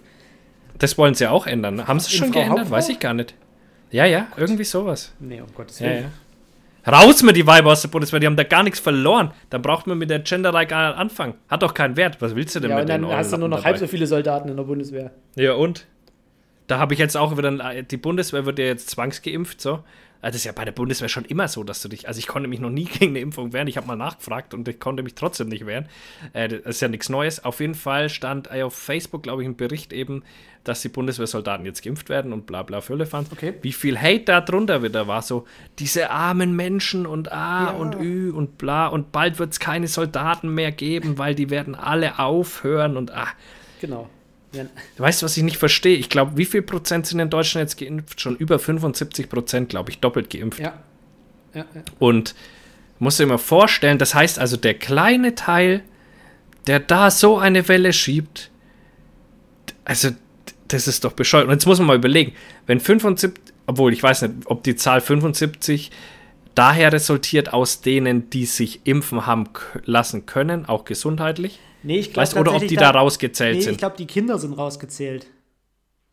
Das wollen sie auch ändern. Haben sie In schon geändert? Hauptfrau? Weiß ich gar nicht. Ja, ja, irgendwie sowas. Nee, um Gottes Ja, Willen. ja. Raus mit die Weiber aus der Bundeswehr, die haben da gar nichts verloren. Dann braucht man mit der Genderei gar nicht anfangen. Hat doch keinen Wert. Was willst du denn Ja, mit und dann den hast du nur noch halb dabei? so viele Soldaten in der Bundeswehr. Ja, und? Da habe ich jetzt auch wieder, die Bundeswehr wird ja jetzt zwangsgeimpft, so. Also das ist ja bei der Bundeswehr schon immer so, dass du dich, also ich konnte mich noch nie gegen eine Impfung wehren, ich habe mal nachgefragt und ich konnte mich trotzdem nicht wehren. Äh, das ist ja nichts Neues. Auf jeden Fall stand äh, auf Facebook, glaube ich, ein Bericht eben, dass die Bundeswehrsoldaten jetzt geimpft werden und bla bla Füllefanz. Okay. Wie viel Hate da drunter wieder war, so diese armen Menschen und A Ja. und Ü und bla und bald wird es keine Soldaten mehr geben, weil die werden alle aufhören und ah. Genau. Ja, Weißt du, was ich nicht verstehe? Ich glaube, wie viel Prozent sind in Deutschland jetzt geimpft? Schon über 75 Prozent, glaube ich, doppelt geimpft. ja. ja, ja. Und musst dir mal vorstellen, das heißt also, der kleine Teil, der da so eine Welle schiebt, Also, das ist doch bescheuert. Und jetzt muss man mal überlegen, wenn 75, obwohl ich weiß nicht, ob die Zahl 75 daher resultiert aus denen, die sich impfen haben lassen können, auch gesundheitlich. Nee, ich glaube Oder ob die da, rausgezählt nee, sind. Ich glaube, die Kinder sind rausgezählt.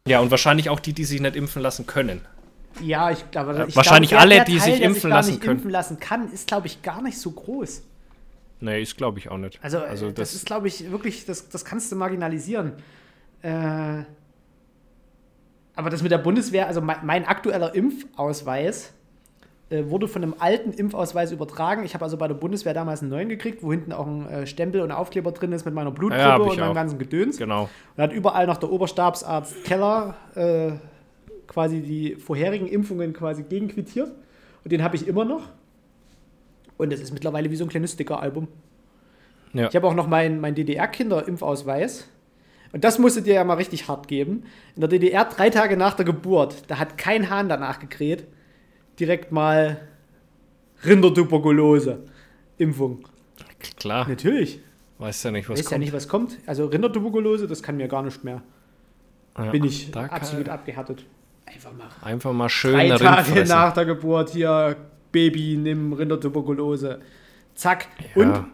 Ja, und wahrscheinlich auch die, die sich nicht impfen lassen können. Ja, ich glaube, ich wahrscheinlich glaub, alle, der die Teil, sich impfen lassen sich können. impfen lassen kann, ist glaube ich gar nicht so groß. Nee, ist glaube ich auch nicht. Also, also das, das, ist glaube ich wirklich, das, das kannst du marginalisieren. Äh, aber das mit der Bundeswehr, also mein, mein aktueller Impfausweis äh, wurde von einem alten Impfausweis übertragen. Ich habe also bei der Bundeswehr damals einen neuen gekriegt, wo hinten auch ein äh, Stempel und Aufkleber drin ist mit meiner Blutgruppe ja, und meinem auch. ganzen Gedöns. Genau. Und hat überall noch der Oberstabsarzt Keller äh, quasi die vorherigen Impfungen quasi gegenquittiert. Und den habe ich immer noch. Und das ist mittlerweile wie so ein kleines Sticker-Album. Ja. Ich habe auch noch meinen mein DDR-Kinder-Impfausweis. Und das musste dir ja mal richtig hart geben. In der DDR, drei Tage nach der Geburt, da hat kein Hahn danach gekräht. Direkt mal Rindertuberkulose. Impfung. Klar. Natürlich. Weiß ja nicht, was Weiß kommt. ja nicht, was kommt. Also Rindertuberkulose, das kann mir gar nicht mehr. Ja, Bin ich absolut abgehärtet. Einfach mal. Einfach mal schön Drei Tage nach der Geburt hier, Baby, nimm Rindertuberkulose. Zack. Ja. Und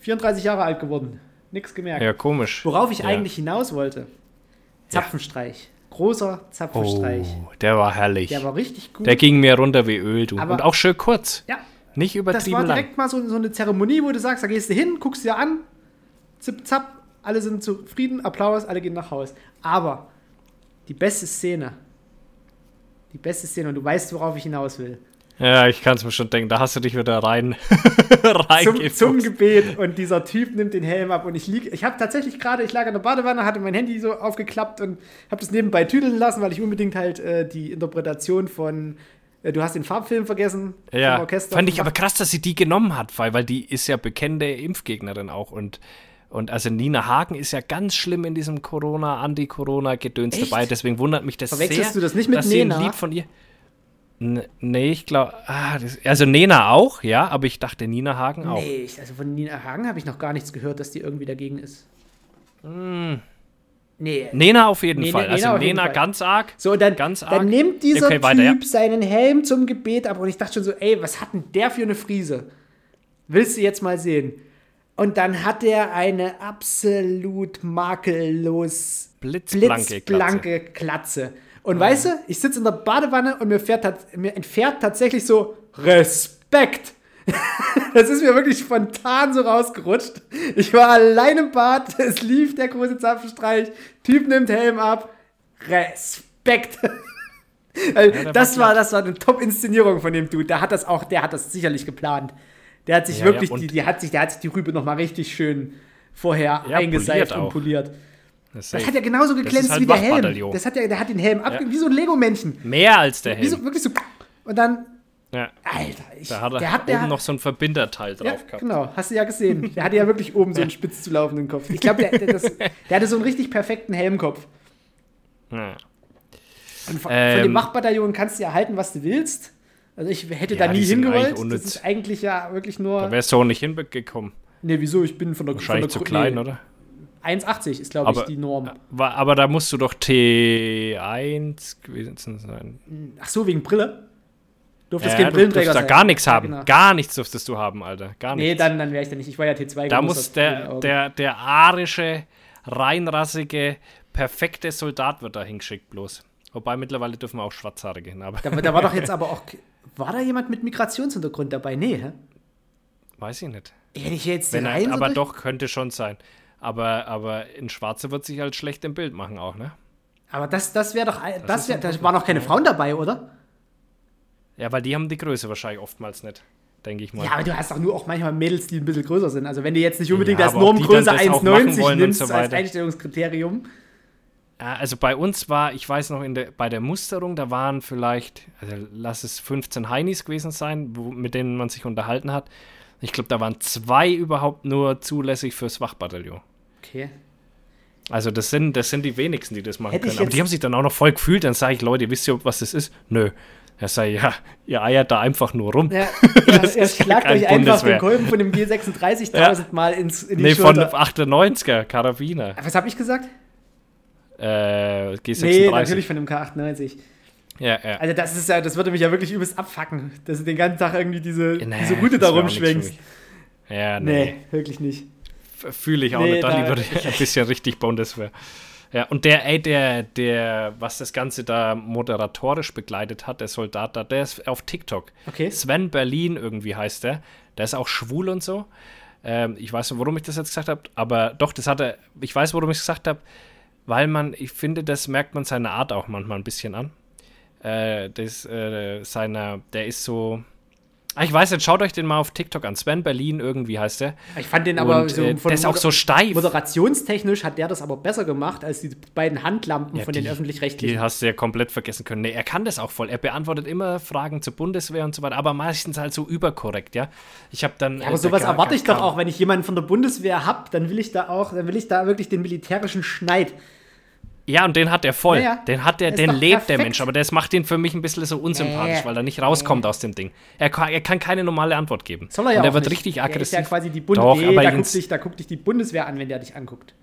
34 Jahre alt geworden. Nix gemerkt. Ja, komisch. Worauf ich ja. eigentlich hinaus wollte. Zapfenstreich. Großer Zapfenstreich. Oh, der war herrlich. Der war richtig gut. Der ging mir runter wie Öl, du. Aber- Und auch schön kurz. ja, Nicht das übertrieben war lang. direkt mal so, so eine Zeremonie, wo du sagst, da gehst du hin, guckst dir an, zip, zapp, alle sind zufrieden, Applaus, alle gehen nach Haus. Aber die beste Szene, die beste Szene, und du weißt, worauf ich hinaus will. Ja, ich kann es mir schon denken. Da hast du dich wieder rein, zum, reingefuchst. zum Gebet und dieser Typ nimmt den Helm ab und ich lieg, ich habe tatsächlich gerade, ich lag in der Badewanne, hatte mein Handy so aufgeklappt und habe das nebenbei tüdeln lassen, weil ich unbedingt halt äh, die Interpretation von äh, Du hast den Farbfilm vergessen vom Ja, Orchester fand ich aber krass, dass sie die genommen hat, weil, weil die ist ja bekennende Impfgegnerin auch und und also Nina Hagen ist ja ganz schlimm in diesem Corona, Anti-Corona-Gedöns dabei. Deswegen wundert mich das Verwechselst sehr, du das nicht mit dass sie ein Nena? Lied von ihr. Nee, ich glaube, ah, also Nena auch, ja, aber ich dachte Nina Hagen auch. Nee, also von Nina Hagen habe ich noch gar nichts gehört, dass die irgendwie dagegen ist. Nee. Nena auf jeden Nee, Fall. Nena also Nena Fall. ganz arg. So, dann, Ganz arg. dann nimmt dieser Okay, Typ weiter, ja. seinen Helm zum Gebet ab und ich dachte schon so, ey, was hat denn der für eine Friese? Willst du jetzt mal sehen? Und dann hat er eine absolut makellos Blitzblanke blitzblanke Klatze. Und weißt du, ich sitze in der Badewanne und mir, fährt, mir entfährt tatsächlich so Respekt. Das ist mir wirklich spontan so rausgerutscht. Ich war allein im Bad, es lief der große Zapfenstreich, Typ nimmt Helm ab. Respekt. Also, der das war das war eine Top-Inszenierung von dem Dude. Der hat das auch, der hat das sicherlich geplant. Der hat sich Ja, wirklich, ja, die, die hat sich, der hat sich die Rübe noch mal richtig schön vorher Ja, eingeseift poliert und poliert. Das Das hat ja genauso geglänzt halt wie der Helm. Das hat ja, der hat den Helm abge wie so ein Lego-Männchen. Mehr als der Wie so, Helm. wirklich so. Und dann, Ja. Alter, ich, Da hat er der hat, der oben hat, noch so ein Verbinderteil ja, drauf gehabt. genau, hast du ja gesehen. Der hatte ja wirklich oben so einen spitz zu laufenden Kopf. Ich glaube, der, der, der hatte so einen richtig perfekten Helmkopf. Ja. Und von, von Ähm, dem Wachbataillon kannst du ja halten, was du willst. Also ich hätte Ja, da nie hingewollt. Das ist eigentlich ja wirklich nur. Da wärst du auch nicht hingekommen. Nee, wieso? Ich bin von der Wahrscheinlich zu von der klein, nee, oder? 1,80 ist, glaube ich, Aber- die Norm. Wa- Aber da musst du doch T1 gewesen sein. Ach so, wegen Brille? Durftest Ja, kein du Brillenträger da sein. gar nichts Ja, haben. genau. Gar nichts durftest du haben, Alter. Gar nichts. Nee, dann, dann wäre ich da nicht. Ich war ja T2 da muss den der, der, der arische, reinrassige, perfekte Soldat wird da hingeschickt bloß. Wobei mittlerweile dürfen wir auch Schwarzhaarige hin, aber Da, da war doch jetzt aber auch. War da jemand mit Migrationshintergrund dabei? Nee, hä? weiß ich nicht. Wenn ich jetzt Wenn rein er, so aber doch, könnte schon sein. Aber, aber in Schwarze wird sich halt schlecht im Bild machen auch, ne? Aber das, das wäre doch. Das ist wär, ein da Problem. waren noch keine Frauen dabei, oder? Ja, weil die haben die Größe wahrscheinlich oftmals nicht, denke ich mal. Ja, aber du hast doch nur auch manchmal Mädels, die ein bisschen größer sind. Also wenn du jetzt nicht unbedingt Ja, Normgröße das machen 1,90 wollen und nimmst so als. Einstellungskriterium. Also bei uns war, ich weiß noch, in der, bei der Musterung, da waren vielleicht, also lass es 15 Heinis gewesen sein, wo, mit denen man sich unterhalten hat. Ich glaube, da waren zwei überhaupt nur zulässig fürs Wachbataillon. Okay. Also das sind, das sind die wenigsten, die das machen Hätte können. Aber die haben sich dann auch noch voll gefühlt. Dann sage ich, Leute, wisst ihr, was das ist? Nö. Er sagt, ja, ihr eiert da einfach nur rum. Ja, Das ihr ist ja schlagt euch einfach den Kolben von dem G36 Ja. tausendmal ins, in die nee, von Schulter. 98er Karabiner. Was habe ich gesagt? Äh, G36. Nee, natürlich von dem K98. Ja, ja. Also das ist ja, das würde mich ja wirklich übelst abfacken, dass du den ganzen Tag irgendwie diese, Nee, diese Route da mich. Ja, Nee. nee. wirklich nicht. Fühle ich auch Nee, nicht. Dann da- lieber ein bisschen richtig Bundeswehr. Ja, und der, ey, der, der, was das Ganze da moderatorisch begleitet hat, der Soldat da, der ist auf TikTok. Okay. Sven Berlin irgendwie heißt der. Der ist auch schwul und so. Ähm, ich weiß nicht, warum ich das jetzt gesagt habe, aber doch, das hat er, ich weiß, warum ich es gesagt habe, weil man, ich finde, das merkt man seine Art auch manchmal ein bisschen an. Äh, das, äh, seiner, der ist so, ich weiß nicht, schaut euch den mal auf TikTok an. Sven Berlin irgendwie heißt der. Ich fand den aber und, so äh, der ist auch so steif. Moderationstechnisch hat der das aber besser gemacht als die beiden Handlampen Ja, von die- den öffentlich-rechtlichen. Die hast du ja komplett vergessen können. Nee, er kann das auch voll. Er beantwortet immer Fragen zur Bundeswehr und so weiter, aber meistens halt so überkorrekt, ja. Ich habe dann. Ja, aber äh, sowas da- erwarte ich doch auch, wenn ich jemanden von der Bundeswehr hab, dann will ich da auch, dann will ich da wirklich den militärischen Schneid. Ja, und den hat er voll. Ja, ja. Den hat der, Ist den lebt der perfekt. Mensch, aber das macht ihn für mich ein bisschen so unsympathisch, Nee. weil er nicht rauskommt aus dem Ding. Er kann, er kann keine normale Antwort geben. Soll er ja und er wird nicht. richtig Der ist aggressiv. ja quasi die Bund Doch, nee, aber da, guckt dich, da guckt dich die Bundeswehr an, wenn der dich anguckt.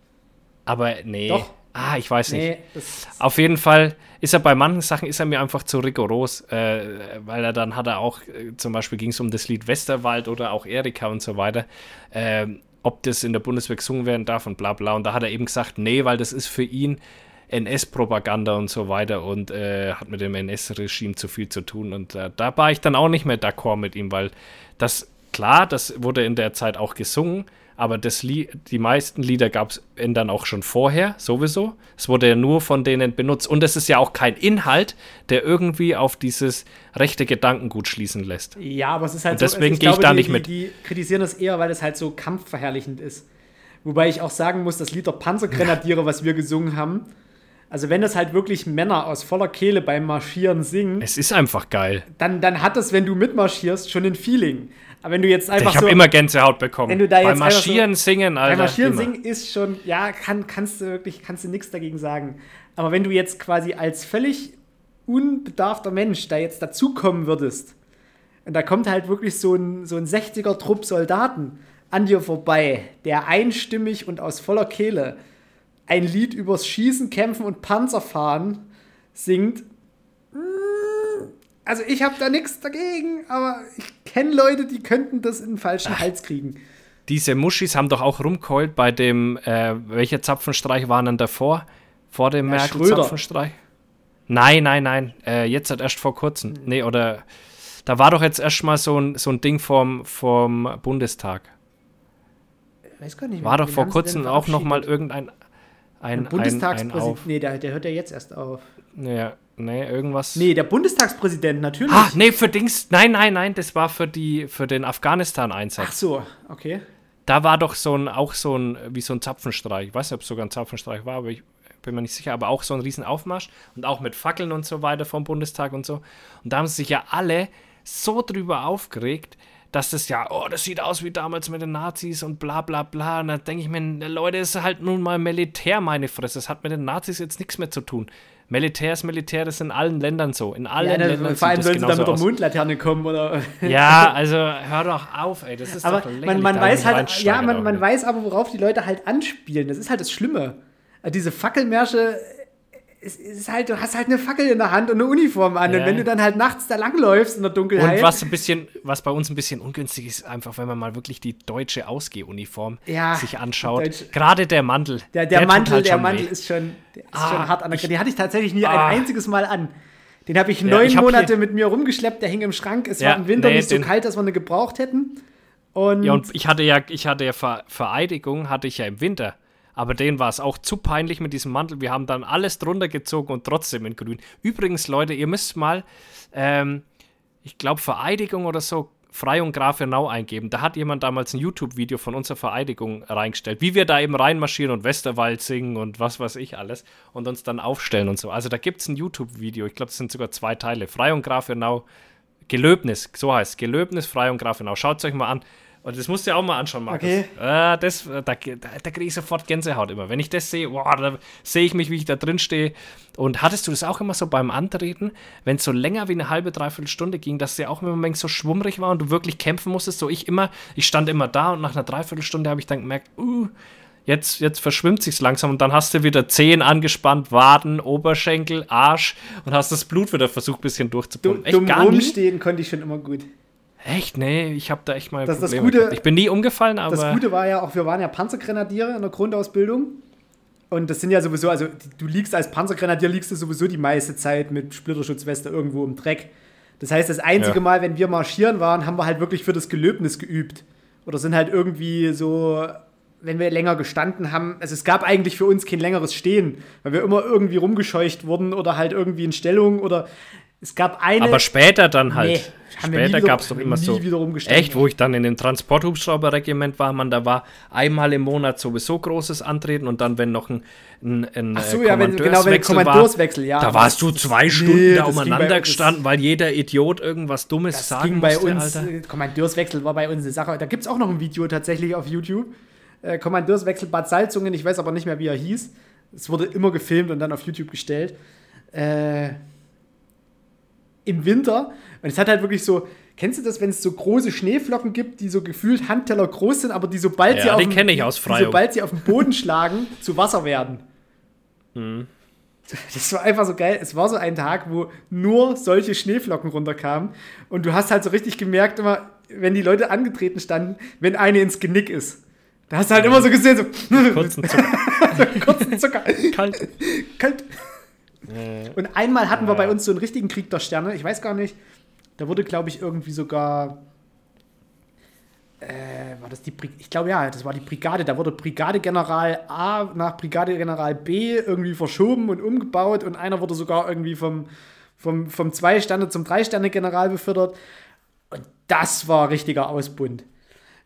aber nee. Doch. Ah, ich weiß nicht. Nee, das, Auf jeden Fall ist er bei manchen Sachen ist er mir einfach zu rigoros, äh, weil er dann hat er auch, äh, zum Beispiel ging es um das Lied Westerwald oder auch Erika und so weiter, ähm, ob das in der Bundeswehr gesungen werden darf und bla bla. Und da hat er eben gesagt, nee, weil das ist für ihn NS-Propaganda und so weiter und äh, hat mit dem NS-Regime zu viel zu tun. Und äh, da war ich dann auch nicht mehr d'accord mit ihm, weil das, klar, das wurde in der Zeit auch gesungen, aber das Lie die meisten Lieder gab es dann auch schon vorher, sowieso. Es wurde ja nur von denen benutzt. Und es ist ja auch kein Inhalt, der irgendwie auf dieses rechte Gedankengut schließen lässt. ja, aber es ist halt Und deswegen so, gehe ich da die, nicht mit. Die kritisieren das eher, weil es halt so kampfverherrlichend ist. Wobei ich auch sagen muss, das Lied der Panzergrenadiere, was wir gesungen haben, also wenn das halt wirklich Männer aus voller Kehle beim Marschieren singen, Es ist einfach geil. dann, dann hat das, wenn du mitmarschierst, schon ein Feeling. Aber wenn du jetzt einfach Ich habe so immer Gänsehaut bekommen. Wenn du da Beim jetzt so- Marschieren singen, Alter. Beim Marschieren immer. singen ist schon, ja, kann, kannst du wirklich, kannst du nichts dagegen sagen. Aber wenn du jetzt quasi als völlig unbedarfter Mensch da jetzt dazukommen würdest, und da kommt halt wirklich so ein, so ein 60er-Trupp Soldaten an dir vorbei, der einstimmig und aus voller Kehle ein Lied übers Schießen, Kämpfen und Panzerfahren singt. Also ich habe da nichts dagegen, aber ich kenne Leute, die könnten das in den falschen Hals kriegen. Diese Muschis haben doch auch rumgeheult bei dem, äh, welcher Zapfenstreich war denn davor? Vor dem Ja. Merkel-Zapfenstreich? Nein, nein, nein. Äh, jetzt hat erst vor kurzem. Nee, oder da war doch jetzt erst mal so ein, so ein Ding vom, vom Bundestag. weiß gar nicht, War doch vor kurzem auch noch mal irgendein ein, ein Bundestagspräsident. Nee, der, der hört ja jetzt erst auf. Ja, nee, irgendwas. Nee, der Bundestagspräsident, natürlich. Ah, nee, für Dings. Nein, nein, nein, das war für die für den Ach Afghanistan-Einsatz. so, okay. Da war doch so ein, auch so ein, wie so ein Zapfenstreich. Ich weiß nicht, ob es sogar ein Zapfenstreich war, aber ich bin mir nicht sicher. Aber auch so ein riesen Aufmarsch und auch mit Fackeln und so weiter vom Bundestag und so. Und da haben sich ja alle so drüber aufgeregt, dass das ja, oh, das sieht aus wie damals mit den Nazis und bla bla bla. Und da denke ich mir, Leute, es ist halt nun mal Militär, meine Fresse. Das hat mit den Nazis jetzt nichts mehr zu tun. Militär ist Militär, das ist in allen Ländern so. In allen Ja, Ländern da, sieht vor allem sollen sie da genauso mit der. Mondlaterne kommen, oder? Ja, also hör doch auf, ey. Das ist aber doch man, man weiß halt, ja, man, man weiß aber, worauf die Leute halt anspielen. Das ist halt das Schlimme. Also Diese Fackelmärsche, es ist halt, du hast halt eine Fackel in der Hand und eine Uniform an. Ja. Und wenn du dann halt nachts da langläufst in der Dunkelheit. Und was ein bisschen, was bei uns ein bisschen ungünstig ist, einfach, wenn man mal wirklich die deutsche Ausgehuniform Ja, sich anschaut. Deutsch- Gerade der Mantel. Der, der, tut Mantel, halt der Mantel weh. ist schon, der ist Ah, schon hart an der Grenze. Den hatte ich tatsächlich nie Ah. ein einziges Mal an. Den habe ich Ja, neun ich hab Monate mit mir rumgeschleppt, der hing im Schrank. Es war im Winter nee, nicht so kalt, dass wir eine gebraucht hätten. Und, Ja, und ich hatte ja, ich hatte ja Ver Vereidigung, hatte ich ja im Winter. Aber denen war es auch zu peinlich mit diesem Mantel. Wir haben dann alles drunter gezogen und trotzdem in grün. Übrigens, Leute, ihr müsst mal, ähm, ich glaube, Vereidigung oder so, Frei und Grafenau eingeben. Da hat jemand damals ein YouTube-Video von unserer Vereidigung reingestellt. Wie wir da eben reinmarschieren und Westerwald singen und was weiß ich alles. Und uns dann aufstellen und so. Also da gibt es ein YouTube-Video. Ich glaube, das sind sogar zwei Teile. Frei und Grafenau. Gelöbnis, so heißt es. Gelöbnis, Frei und Grafenau. Schaut es euch mal an. Und das musst du ja auch mal anschauen, Markus. Okay. Äh, das, da da, da kriege ich sofort Gänsehaut immer. Wenn ich das sehe, boah, da sehe ich mich, wie ich da drin stehe. Und hattest du das auch immer so beim Antreten, wenn es so länger wie eine halbe, dreiviertel Stunde ging, dass der auch immer Moment so schwummrig war und du wirklich kämpfen musstest? So ich immer, ich stand immer da und nach einer Dreiviertelstunde habe ich dann gemerkt, uh, Jetzt, jetzt verschwimmt sich's langsam und dann hast du wieder Zehen angespannt, Waden, Oberschenkel, Arsch und hast das Blut wieder versucht, ein bisschen durchzupumpen. Echt dumm rumstehen nie? konnte ich schon immer gut. Echt? Nee, ich habe da echt mal das, Probleme das Gute, Ich bin nie umgefallen, aber... Das Gute war ja auch, wir waren ja Panzergrenadiere in der Grundausbildung. Und das sind ja sowieso, also du liegst als Panzergrenadier, liegst du sowieso die meiste Zeit mit Splitterschutzweste irgendwo im Dreck. Das heißt, das einzige ja. Mal, wenn wir marschieren waren, haben wir halt wirklich für das Gelöbnis geübt. Oder sind halt irgendwie so, wenn wir länger gestanden haben, also es gab eigentlich für uns kein längeres Stehen, weil wir immer irgendwie rumgescheucht wurden oder halt irgendwie in Stellung oder es gab eine. Aber später dann halt. Nee, später gab es doch immer so. Echt, wo ich dann in dem Transporthubschrauberregiment war, man, da war einmal im Monat sowieso großes Antreten und dann, wenn noch ein, ein, ein Ach so, ja, wenn, genau, wenn Kommandorswechsel, ja. Da warst du zwei Stunden nee, da umeinander gestanden, weil jeder Idiot irgendwas Dummes das sagen ging bei musste, uns, Alter. Kommandeurswechsel war bei uns eine Sache. Da gibt es auch noch ein Video tatsächlich auf YouTube. Äh, Kommandeurswechsel Bad Salzungen, ich weiß aber nicht mehr, wie er hieß. Es wurde immer gefilmt und dann auf YouTube gestellt. Äh im Winter. Und es hat halt wirklich so, kennst du das, wenn es so große Schneeflocken gibt, die so gefühlt Handteller groß sind, aber die sobald, ja, sie, auf den die, sobald sie auf den Boden schlagen, zu Wasser werden? Mhm. Das war einfach so geil. Es war so ein Tag, wo nur solche Schneeflocken runterkamen. Und du hast halt so richtig gemerkt, immer, wenn die Leute angetreten standen, wenn eine ins Genick ist. Da hast du halt immer so gesehen, so. Kurzen Zucker. so kurzen Zucker. Kalt. Kalt. Und einmal hatten wir bei uns so einen richtigen Krieg der Sterne. Ich weiß gar nicht. Da wurde, glaube ich, irgendwie sogar. Äh, war das die Brig Ich glaube ja, das war die Brigade. Da wurde Brigadegeneral A nach Brigadegeneral B irgendwie verschoben und umgebaut und einer wurde sogar irgendwie vom, vom, vom Zwei-Sterne zum Drei-Sterne-General befördert. Und das war richtiger Ausbund.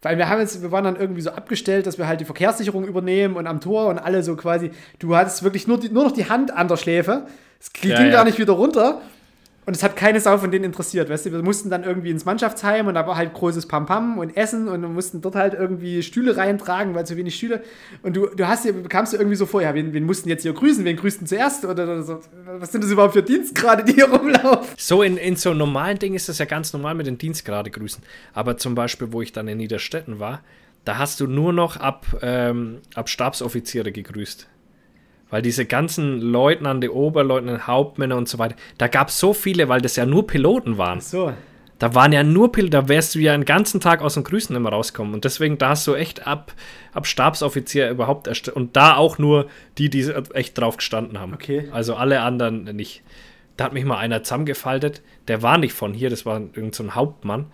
Weil wir haben jetzt, wir waren dann irgendwie so abgestellt, dass wir halt die Verkehrssicherung übernehmen und am Tor und alle so quasi, du hattest wirklich nur, die, nur noch die Hand an der Schläfe. Es ging ja, ja. gar nicht wieder runter. Und es hat keine Sau von denen interessiert, weißt du? Wir mussten dann irgendwie ins Mannschaftsheim und da war halt großes Pam-Pam und Essen und mussten dort halt irgendwie Stühle reintragen, weil zu wenig Stühle. Und du, du hast dir, kamst du irgendwie so vor, ja, wen, wen mussten jetzt hier grüßen? Wen grüßten zuerst? Oder, oder so. Was sind das überhaupt für Dienstgrade, die hier rumlaufen? So in, in so normalen Dingen ist das ja ganz normal mit den Dienstgrade grüßen. Aber zum Beispiel, wo ich dann in Niederstetten war, da hast du nur noch ab, ähm, ab Stabsoffiziere gegrüßt. Weil diese ganzen Leutnante, Oberleutnante, Hauptmänner und so weiter, da gab es so viele, weil das ja nur Piloten waren. Ach so. Da waren ja nur Piloten, da wärst du ja einen ganzen Tag aus dem Grüßen immer rauskommen. Und deswegen, da hast du echt ab, ab Stabsoffizier überhaupt erstellt. Und da auch nur die, die echt drauf gestanden haben. Okay. Also alle anderen nicht. Da hat mich mal einer zusammengefaltet, der war nicht von hier, das war irgendein so Hauptmann.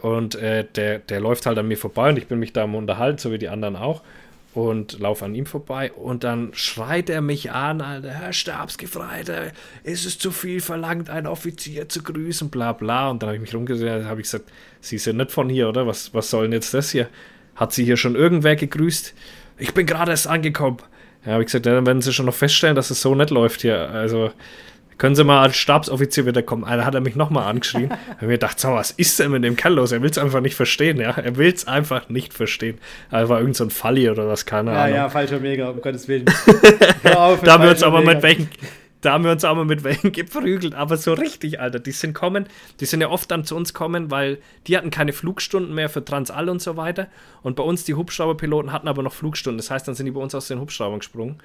Und äh, der, der läuft halt an mir vorbei und ich bin mich da am Unterhalten, so wie die anderen auch und laufe an ihm vorbei und dann schreit er mich an, Alter, Herr Stabsgefreiter, ist es zu viel verlangt, einen Offizier zu grüßen, bla bla. Und dann habe ich mich rumgesehen, habe ich gesagt, Sie sind nicht von hier, oder? Was, was soll denn jetzt das hier? Hat sie hier schon irgendwer gegrüßt? Ich bin gerade erst angekommen. Ja, habe ich gesagt, ja, dann werden Sie schon noch feststellen, dass es so nicht läuft hier. Also, können Sie mal als Stabsoffizier wiederkommen? Einer hat er mich nochmal angeschrien. habe mir gedacht, so, was ist denn mit dem Kerl los? Er will es einfach nicht verstehen, ja. Er will es einfach nicht verstehen. Er war irgend so ein Falli oder was, keine ja, Ahnung. Ja, ja, falscher Mega, um Gottes Willen. Auf, da haben wir uns aber mit welchen, da haben wir uns aber mit welchen geprügelt, aber so richtig, Alter. Die sind kommen, die sind ja oft dann zu uns kommen, weil die hatten keine Flugstunden mehr für Transall und so weiter. Und bei uns, die Hubschrauberpiloten, hatten aber noch Flugstunden. Das heißt, dann sind die bei uns aus den Hubschraubern gesprungen.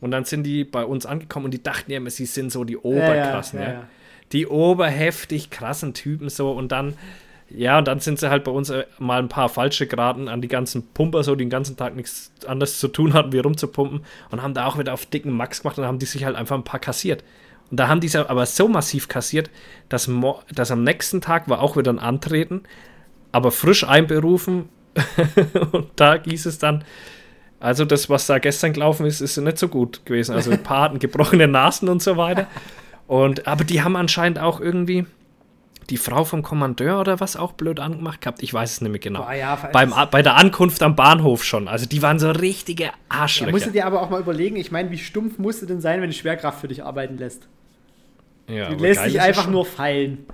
Und dann sind die bei uns angekommen und die dachten ja immer, sie sind so die Oberkrassen, ja. ja, ja. Die oberheftig krassen Typen so und dann, ja, und dann sind sie halt bei uns äh, mal ein paar falsche geraten an die ganzen Pumper, so die den ganzen Tag nichts anderes zu tun hatten, wie rumzupumpen und haben da auch wieder auf dicken Max gemacht und haben die sich halt einfach ein paar kassiert. Und da haben die aber so massiv kassiert, dass, dass am nächsten Tag war auch wieder ein Antreten, aber frisch einberufen und da hieß es dann, also das, was da gestern gelaufen ist, ist nicht so gut gewesen. Also ein paar hatten gebrochene Nasen und so weiter. Und, aber die haben anscheinend auch irgendwie die Frau vom Kommandeur oder was auch blöd angemacht gehabt. Ich weiß es nicht mehr genau. Boah, ja, Beim, bei der Ankunft am Bahnhof schon. Also die waren so richtige Arschlöcher. Ja, musst du dir aber auch mal überlegen, ich meine, wie stumpf musst du denn sein, wenn die Schwerkraft für dich arbeiten lässt? Ja, du lässt dich einfach nur fallen.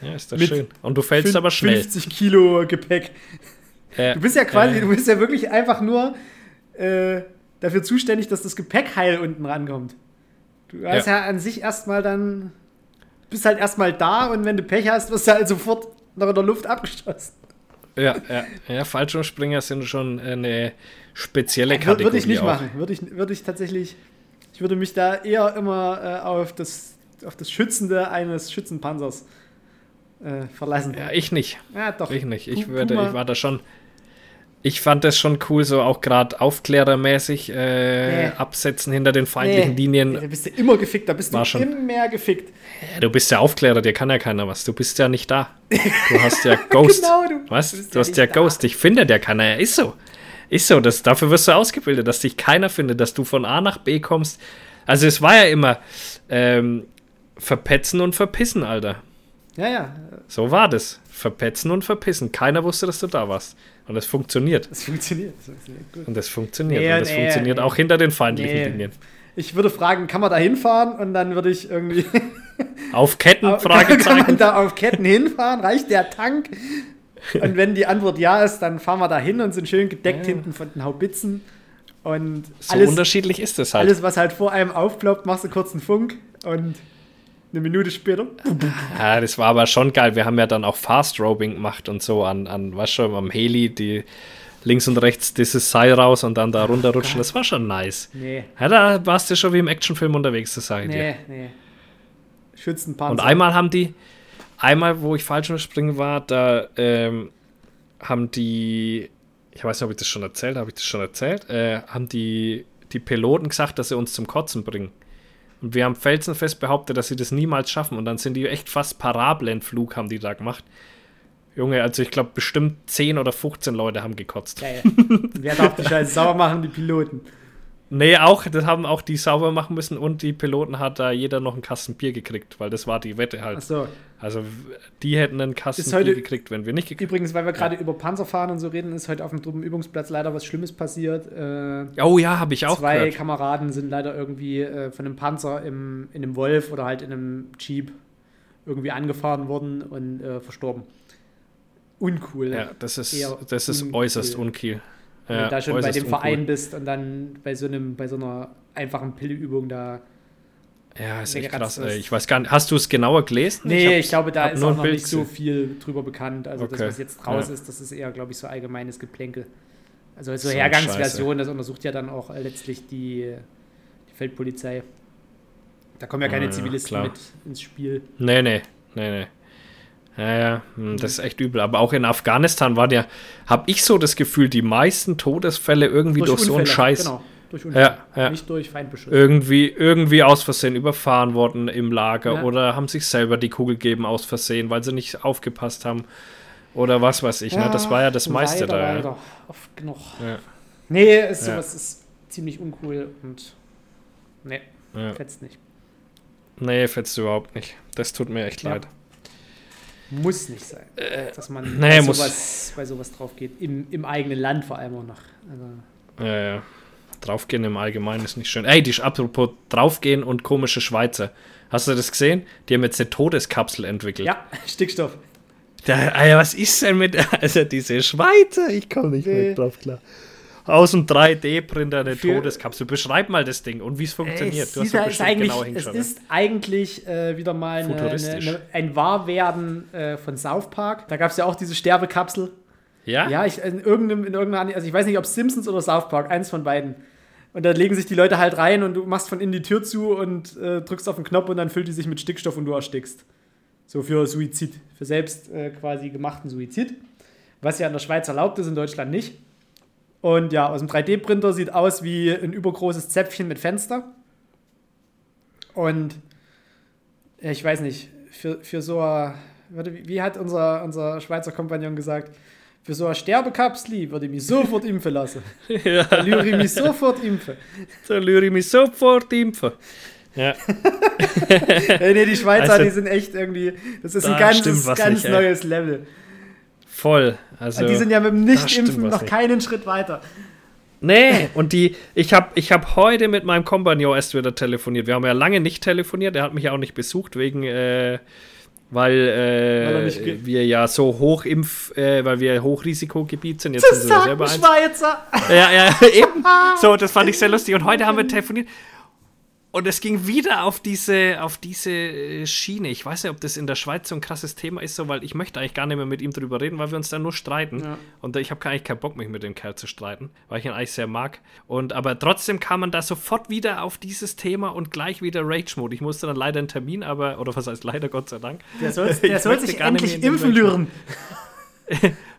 Ja, ist das schön. Und du fällst aber schnell. 50 Kilo Gepäck. Äh, du bist ja quasi, äh, du bist ja wirklich einfach nur äh, dafür zuständig, dass das Gepäck heil unten rankommt. Du hast ja, ja an sich erstmal dann, bist halt erstmal da und wenn du Pech hast, wirst du halt sofort noch in der Luft abgeschossen. Ja, ja, ja, Fallschirmspringer sind schon eine spezielle Kategorie. Würde ich nicht auch. machen. Würde ich, würde ich tatsächlich, ich würde mich da eher immer äh, auf, das, auf das Schützende eines Schützenpanzers äh, verlassen. Ja, ich nicht. Ja, doch. Ich nicht. Ich, würde, ich war da schon. Ich fand das schon cool, so auch gerade aufklärermäßig äh, nee. absetzen hinter den feindlichen nee. Linien. Da bist du immer gefickt, da bist war du schon. immer gefickt. Ja, du bist ja Aufklärer, dir kann ja keiner was. Du bist ja nicht da. Du hast ja Ghost. genau, du was? Du ja hast ja Ghost. Ich finde ja keiner. Ja, ist so. Ist so. Das, dafür wirst du ausgebildet, dass dich keiner findet, dass du von A nach B kommst. Also es war ja immer ähm, verpetzen und verpissen, Alter. Ja, ja. So war das. Verpetzen und verpissen. Keiner wusste, dass du da warst. Und das funktioniert. Das funktioniert. Das funktioniert gut. Und das funktioniert. Nee, und das nee, funktioniert nee. auch hinter den feindlichen. Linien. Ich würde fragen, kann man da hinfahren? Und dann würde ich irgendwie. auf Ketten? Fragezeichen. Kann man da auf Ketten hinfahren? Reicht der Tank? Und wenn die Antwort ja ist, dann fahren wir da hin und sind schön gedeckt ja. hinten von den Haubitzen. Und so alles, unterschiedlich ist es halt. Alles, was halt vor einem aufploppt, machst du kurz einen Funk und eine Minute später. Ja, das war aber schon geil. Wir haben ja dann auch Fast Robing gemacht und so an, an was schon, am Heli, die links und rechts dieses Seil raus und dann da runterrutschen. Das war schon nice. Nee. Ja, da warst du schon wie im Actionfilm unterwegs, das sage ich nee, dir. Nee, nee. Schützenpanzer. Und einmal haben die, einmal, wo ich falsch springen war, da ähm, haben die, ich weiß nicht, ob ich das schon erzählt habe, ich das schon erzählt, äh, haben die, die Piloten gesagt, dass sie uns zum Kotzen bringen. Und wir haben felsenfest behauptet, dass sie das niemals schaffen. Und dann sind die echt fast Parabelentflug, haben die da gemacht. Junge, also ich glaube, bestimmt 10 oder 15 Leute haben gekotzt. Wer darf die Scheiße sauber machen? Die Piloten. Nee, auch, das haben auch die sauber machen müssen und die Piloten hat da jeder noch einen Kasten Bier gekriegt, weil das war die Wette halt. Ach so. Also die hätten einen Kasten heute, gekriegt, wenn wir nicht gekriegt Übrigens, weil wir gerade ja. über Panzerfahren und so reden, ist heute auf dem Truppenübungsplatz leider was Schlimmes passiert. Äh, oh ja, habe ich auch Zwei gehört. Kameraden sind leider irgendwie äh, von einem Panzer im, in einem Wolf oder halt in einem Jeep irgendwie angefahren worden und äh, verstorben. Uncool. Ja, das ist, das ist uncool. äußerst uncool. Wenn du da schon bei dem uncool. Verein bist und dann bei so, einem, bei so einer einfachen Pilleübung da. Ja, ist echt krass. Ist. Ich weiß gar nicht, hast du es genauer gelesen? Nee, ich, ich glaube, da ist auch noch nicht so viel drüber bekannt. Also okay. das, was jetzt raus ja. ist, das ist eher, glaube ich, so allgemeines Geplänkel. Also so, so Hergangsversion, das untersucht ja dann auch letztlich die, die Feldpolizei. Da kommen ja keine ja, Zivilisten klar. mit ins Spiel. Nee, nee, nee, nee. Ja, ja, hm, das ist echt übel. Aber auch in Afghanistan waren ja, habe ich so das Gefühl, die meisten Todesfälle irgendwie durch, durch so einen Scheiß. Genau, durch Unfälle. Ja, ja. Nicht durch Feindbeschuss. Irgendwie, irgendwie aus Versehen überfahren worden im Lager ja. oder haben sich selber die Kugel gegeben aus Versehen, weil sie nicht aufgepasst haben. Oder was weiß ich, ne? Das war ja das meiste leider, da. Leider. Oft genug. Ja. Nee, ist, sowas ist ziemlich uncool und nee, fetzt nicht. Nee, fetzt überhaupt nicht. Das tut mir echt leid. Muss nicht sein, äh, dass man nee, bei, sowas, bei sowas drauf geht. Im, Im eigenen Land vor allem auch noch. Also. Ja, ja. Draufgehen im Allgemeinen ist nicht schön. Ey, die apropos draufgehen und komische Schweizer. Hast du das gesehen? Die haben jetzt eine Todeskapsel entwickelt. Ja, Stickstoff. Da, Alter, was ist denn mit. Also diese Schweizer? Ich komme nicht nee. mehr drauf klar aus dem 3D-Printer eine Für, Todeskapsel. Beschreib mal das Ding und wie es funktioniert. Du hast ja ist eigentlich, genau Es ist eigentlich äh, wieder mal eine, eine, ein Wahrwerden äh, von South Park. Da gab es ja auch diese Sterbekapsel. Ja? Ja, ich, in, irgendeinem, in irgendeiner, also ich weiß nicht, ob Simpsons oder South Park, eins von beiden. Und da legen sich die Leute halt rein und du machst von innen die Tür zu und äh, drückst auf den Knopf und dann füllt die sich mit Stickstoff und du erstickst. So für Suizid, für selbst äh, quasi gemachten Suizid. Was ja in der Schweiz erlaubt ist, in Deutschland nicht. Und ja, aus dem 3D-Printer sieht aus wie ein übergroßes Zäpfchen mit Fenster. Und ich weiß nicht, für, für so ein, wie hat unser, unser Schweizer Kompagnon gesagt, für so eine Sterbekapsel würde ich mich sofort impfen lassen. ja. Da lüre ich mich sofort impfen. Da lüre ich mich sofort impfen. Ja. hey, nee, die Schweizer, also, die sind echt irgendwie, das ist da ein ganz, ganz nicht, neues Level. Voll. Also, die sind ja mit dem Nicht-Impfen noch nicht. keinen Schritt weiter. Nee, und die, ich habe ich hab heute mit meinem Kompagnon erst wieder telefoniert. Wir haben ja lange nicht telefoniert, er hat mich ja auch nicht besucht, wegen, äh, weil, äh, weil wir ja so Hochimpf, äh, weil wir Hochrisikogebiet sind. Jetzt das sind wir selber Schweizer! Ja, ja, eben. So, das fand ich sehr lustig. Und heute haben wir telefoniert Und es ging wieder auf diese, auf diese äh, Schiene. Ich weiß nicht, ob das in der Schweiz so ein krasses Thema ist, so, weil ich möchte eigentlich gar nicht mehr mit ihm drüber reden, weil wir uns dann nur streiten. Ja. Und ich habe eigentlich keinen Bock, mich mit dem Kerl zu streiten, weil ich ihn eigentlich sehr mag. Und aber trotzdem kam man da sofort wieder auf dieses Thema und gleich wieder Rage-Mode. Ich musste dann leider einen Termin, aber, oder was heißt leider, Gott sei Dank. Der soll, der soll sich endlich impfen lüren.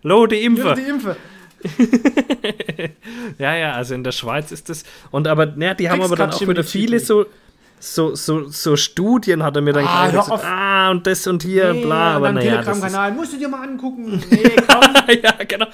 Lo, die Impfe. Die Impfe. ja, ja, also in der Schweiz ist das. Und aber, naja, die haben aber dann auch wieder viele so, so, so, so Studien, hat er mir dann ah, gesagt. Ah, und das und hier, nee, bla. Aber naja, Telegram-Kanal, musst du dir mal angucken. Nee, ja, genau.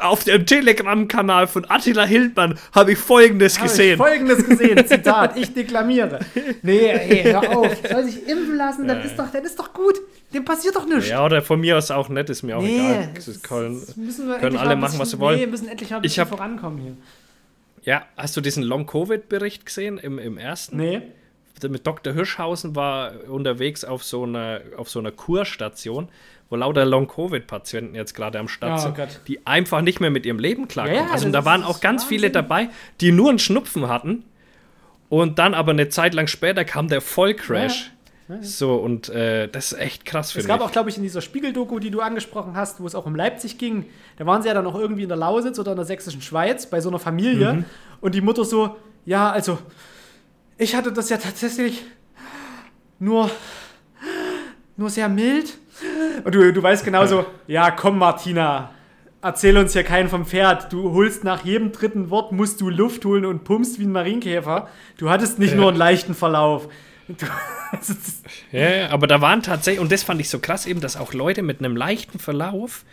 Auf dem Telegram-Kanal von Attila Hildmann habe ich Folgendes hab gesehen. Ich Folgendes gesehen, Zitat, ich deklamiere. Nee, ey, hör auf. Soll sich impfen lassen, das, ist doch, das ist doch gut. Dem passiert doch nichts. Ja, oder von mir aus auch nett, ist mir auch nee, egal. Das können, müssen wir können alle machen, was sie wollen. Nee, wir müssen endlich mal ein bisschen hab, vorankommen hier. Ja, hast du diesen Long-Covid-Bericht gesehen im, im ersten? Nee. Mit Dr. Hirschhausen war unterwegs auf so einer, auf so einer Kurstation, wo lauter Long-Covid-Patienten jetzt gerade am Start oh, sind, Gott. die einfach nicht mehr mit ihrem Leben klarkommen. Ja, also da waren auch ganz Wahnsinn. viele dabei, die nur einen Schnupfen hatten und dann aber eine Zeit lang später kam der Vollcrash. Ja. So, und äh, das ist echt krass für mich. Es gab auch, glaube ich, in dieser Spiegeldoku, die du angesprochen hast, wo es auch um Leipzig ging, da waren sie ja dann auch irgendwie in der Lausitz oder in der sächsischen Schweiz bei so einer Familie. Mhm. Und die Mutter so, ja, also, ich hatte das ja tatsächlich nur, nur sehr mild. Und du, du weißt genauso, ja, komm, Martina, erzähl uns hier keinen vom Pferd. Du holst nach jedem dritten Wort, musst du Luft holen und pumpst wie ein Marienkäfer. Du hattest nicht ja. nur einen leichten Verlauf. ja, aber da waren tatsächlich, und das fand ich so krass eben, dass auch Leute mit einem leichten Verlauf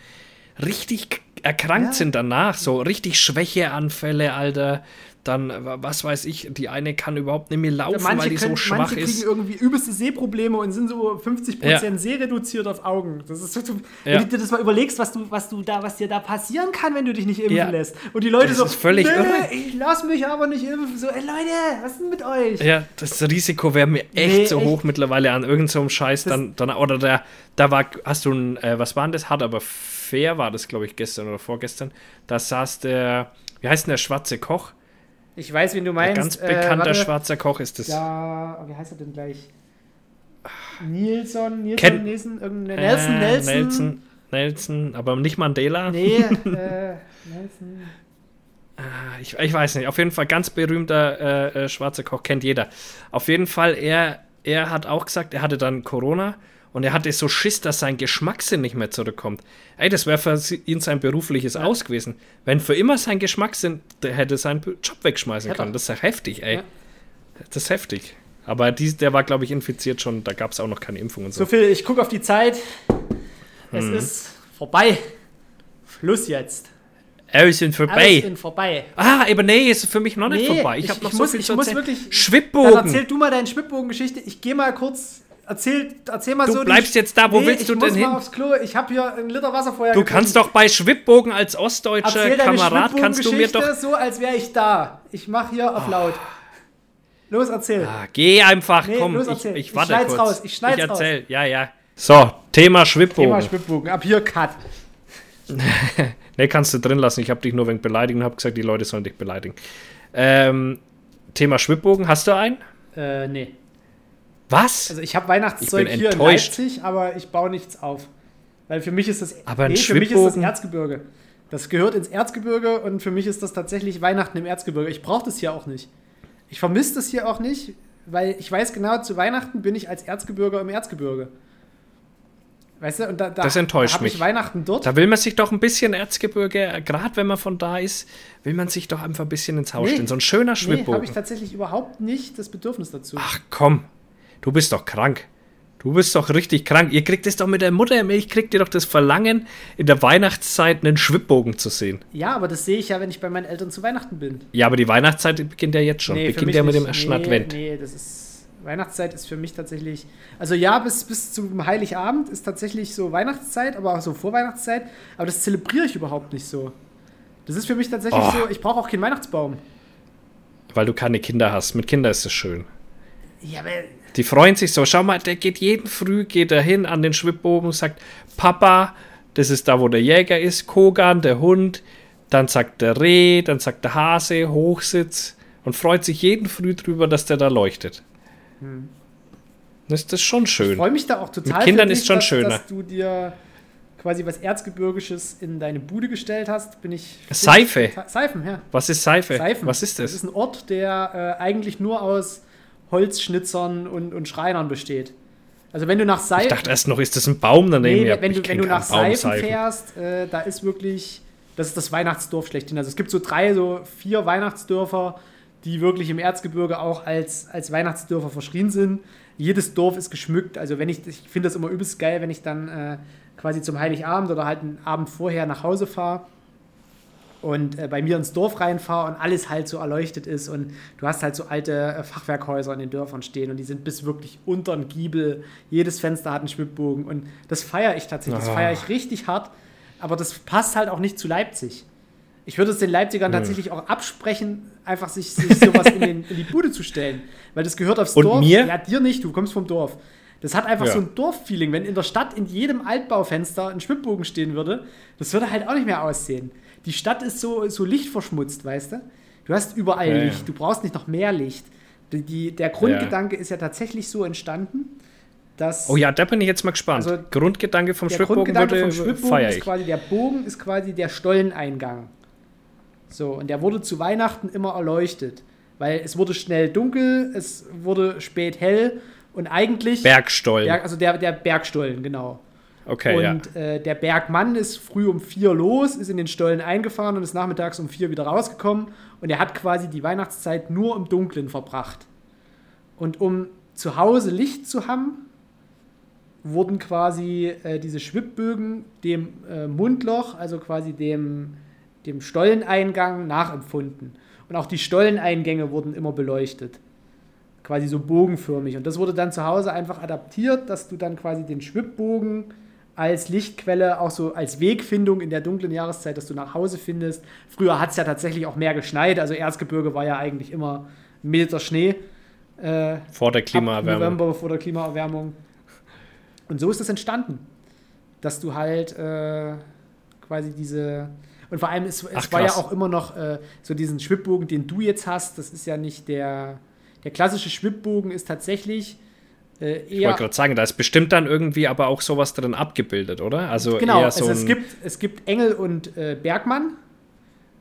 richtig erkrankt ja. sind danach. So richtig Schwächeanfälle, Alter dann, was weiß ich, die eine kann überhaupt nicht mehr laufen, ja, weil die können, so schwach manche ist. Manche kriegen irgendwie übelste Sehprobleme und sind so 50% ja. sehreduziert auf Augen. Das ist so, ja. Wenn du dir das mal überlegst, was du, was du da, was dir da passieren kann, wenn du dich nicht impfen ja. lässt. Und die Leute das so, ist völlig irre. ich lass mich aber nicht impfen. So, ey Leute, was ist denn mit euch? Ja, das Risiko wäre mir echt nee, so echt. hoch mittlerweile an irgendeinem so Scheiß. Dann, dann, oder da, da war, hast du ein, äh, was war denn das? Hat aber fair war das, glaube ich, gestern oder vorgestern. Da saß der, wie heißt denn der schwarze Koch? Ich weiß, wen du meinst. Ein ganz äh, bekannter äh, schwarzer Koch ist es. Ja, wie heißt er denn gleich? Nilsson, Nilsson, Ken Nelson, irgendein Nelson, äh, Nelson. Nelson, Nelson, aber nicht Mandela. Nee, äh, Nelson. Ah, ich, ich, weiß nicht, auf jeden Fall ganz berühmter äh, äh, schwarzer Koch, kennt jeder. Auf jeden Fall, er, er hat auch gesagt, er hatte dann Corona und er hatte so Schiss, dass sein Geschmackssinn nicht mehr zurückkommt. Ey, das wäre für ihn sein berufliches ja. Aus gewesen. Wenn für immer sein Geschmackssinn, der hätte seinen Job wegschmeißen ja, können. Das ist ja heftig, ey. Ja. Das ist heftig. Aber dies, der war, glaube ich, infiziert schon. Da gab es auch noch keine Impfung und so. So viel, ich gucke auf die Zeit. Es mhm. ist vorbei. Schluss jetzt. Alles sind vorbei. Alles vorbei. Ah, aber nee, ist für mich noch nicht nee, vorbei. Ich, ich habe noch ich so muss, viel ich zu muss wirklich. Schwibbogen. Dann erzähl du mal deine Schwibbogen-Geschichte. Ich gehe mal kurz Erzähl, erzähl mal du so. Du bleibst jetzt da, wo nee, willst du denn hin? aufs Klo. Ich habe hier einen Liter Wasser vorher. Du getrunken. kannst doch bei Schwibbogen als ostdeutscher Erzähl Kamerad kannst du mir doch so, als wäre ich da. Ich mache hier auf laut. Los, erzähl. Ah, geh einfach, nee, komm, los, ich, ich warte ich kurz. Raus, ich schneid's ich erzähl, raus. ja, ja. So, Thema Schwibbogen. Thema Schwibbogen, ab hier Cut. ne, kannst du drin lassen. Ich habe dich nur wegen beleidigt und habe gesagt, die Leute sollen dich beleidigen. Ähm, Thema Schwibbogen, hast du einen? Äh, nee. Was? Also ich habe Weihnachtszeug ich hier enttäuscht. in Leipzig, aber ich baue nichts auf. Weil für mich ist das, aber nee, für mich ist das Erzgebirge. Das gehört ins Erzgebirge und für mich ist das tatsächlich Weihnachten im Erzgebirge. Ich brauche das hier auch nicht. Ich vermisse das hier auch nicht, weil ich weiß genau, zu Weihnachten bin ich als Erzgebirger im Erzgebirge. Weißt du, und da, da, das enttäuscht da mich. Weihnachten dort. Da will man sich doch ein bisschen Erzgebirge, gerade wenn man von da ist, will man sich doch einfach ein bisschen ins Haus nee, stellen. So ein schöner Schwibbogen. Nee, habe ich tatsächlich überhaupt nicht das Bedürfnis dazu. Ach komm, du bist doch krank. Du bist doch richtig krank. Ihr kriegt es doch mit der Muttermilch, kriegt ihr doch das Verlangen, in der Weihnachtszeit einen Schwibbogen zu sehen. Ja, aber das sehe ich ja, wenn ich bei meinen Eltern zu Weihnachten bin. Ja, aber die Weihnachtszeit beginnt ja jetzt schon. Nee, beginnt ja mit dem ersten nee, Advent. Nee, das ist. Weihnachtszeit ist für mich tatsächlich. Also ja, bis, bis zum Heiligabend ist tatsächlich so Weihnachtszeit, aber auch so Vorweihnachtszeit. Aber das zelebriere ich überhaupt nicht so. Das ist für mich tatsächlich oh. so, ich brauche auch keinen Weihnachtsbaum. Weil du keine Kinder hast. Mit Kindern ist es schön. Ja, aber die freuen sich so. Schau mal, der geht jeden Früh, geht er hin an den Schwibbogen und sagt, Papa, das ist da, wo der Jäger ist, Kogan, der Hund. Dann sagt der Reh, dann sagt der Hase, Hochsitz und freut sich jeden Früh drüber, dass der da leuchtet. Hm. Das ist schon schön. Ich freue mich da auch total. Mit Kindern dich, ist schon dass, schöner. Dass du dir quasi was Erzgebirgisches in deine Bude gestellt hast, bin ich. Seife. Seifen, ja. Was ist Seife? Seifen. Was ist das? Das ist ein Ort, der äh, eigentlich nur aus Holzschnitzern und, und Schreinern besteht. Also wenn du nach Seifen. Ich dachte erst noch, ist das ein Baum daneben? Nee, wenn, du, wenn du nach Seifen fährst, äh, da ist wirklich, das ist das Weihnachtsdorf schlechthin. Also es gibt so drei, so vier Weihnachtsdörfer, die wirklich im Erzgebirge auch als, als Weihnachtsdörfer verschrien sind. Jedes Dorf ist geschmückt. Also wenn ich, ich finde das immer übelst geil, wenn ich dann äh, quasi zum Heiligabend oder halt einen Abend vorher nach Hause fahre und äh, bei mir ins Dorf reinfahre und alles halt so erleuchtet ist und du hast halt so alte äh, Fachwerkhäuser in den Dörfern stehen und die sind bis wirklich unter den Giebel. Jedes Fenster hat einen Schwibbogen und das feiere ich tatsächlich. Das feiere ich richtig hart, aber das passt halt auch nicht zu Leipzig. Ich würde es den Leipzigern hm. tatsächlich auch absprechen, einfach sich, sich sowas in, den, in, die Bude zu stellen, weil das gehört aufs und Dorf. Mir? Ja, dir nicht, du kommst vom Dorf. Das hat einfach ja. so ein Dorffeeling. Wenn in der Stadt in jedem Altbaufenster ein Schwibbogen stehen würde, das würde halt auch nicht mehr aussehen. Die Stadt ist so, so lichtverschmutzt, weißt du? Du hast überall ja, Licht, du brauchst nicht noch mehr Licht. Die, die der Grundgedanke ist ja tatsächlich so entstanden, dass. Oh ja, da bin ich jetzt mal gespannt. Also Grundgedanke vom der Schwibbogen Grundgedanke vom Schwibbogen ist quasi, der Bogen ist quasi der Stolleneingang. So, und der wurde zu Weihnachten immer erleuchtet. Weil es wurde schnell dunkel, es wurde spät hell und eigentlich. Bergstollen. Ja, also der, der Bergstollen, genau. Okay, und ja. äh, der Bergmann ist früh um vier los, ist in den Stollen eingefahren und ist nachmittags um vier wieder rausgekommen. Und er hat quasi die Weihnachtszeit nur im Dunkeln verbracht. Und um zu Hause Licht zu haben, wurden quasi äh, diese Schwibbögen dem äh, Mundloch, also quasi dem, dem Stolleneingang, nachempfunden. Und auch die Stolleneingänge wurden immer beleuchtet. Quasi so bogenförmig. Und das wurde dann zu Hause einfach adaptiert, dass du dann quasi den Schwibbogen als Lichtquelle, auch so als Wegfindung in der dunklen Jahreszeit, dass du nach Hause findest. Früher hat es ja tatsächlich auch mehr geschneit, also Erzgebirge war ja eigentlich immer milder Schnee. Äh, vor der Klimaerwärmung. November, vor der Klimaerwärmung. Und so ist es entstanden, dass du halt äh, quasi diese. Und vor allem, es, es Ach, war ja auch immer noch äh, so diesen Schwibbogen, den du jetzt hast, das ist ja nicht der. Der klassische Schwibbogen ist tatsächlich äh, ich wollte gerade sagen, da ist bestimmt dann irgendwie aber auch sowas drin abgebildet, oder? Also genau, eher so also es, gibt, es gibt Engel und äh, Bergmann.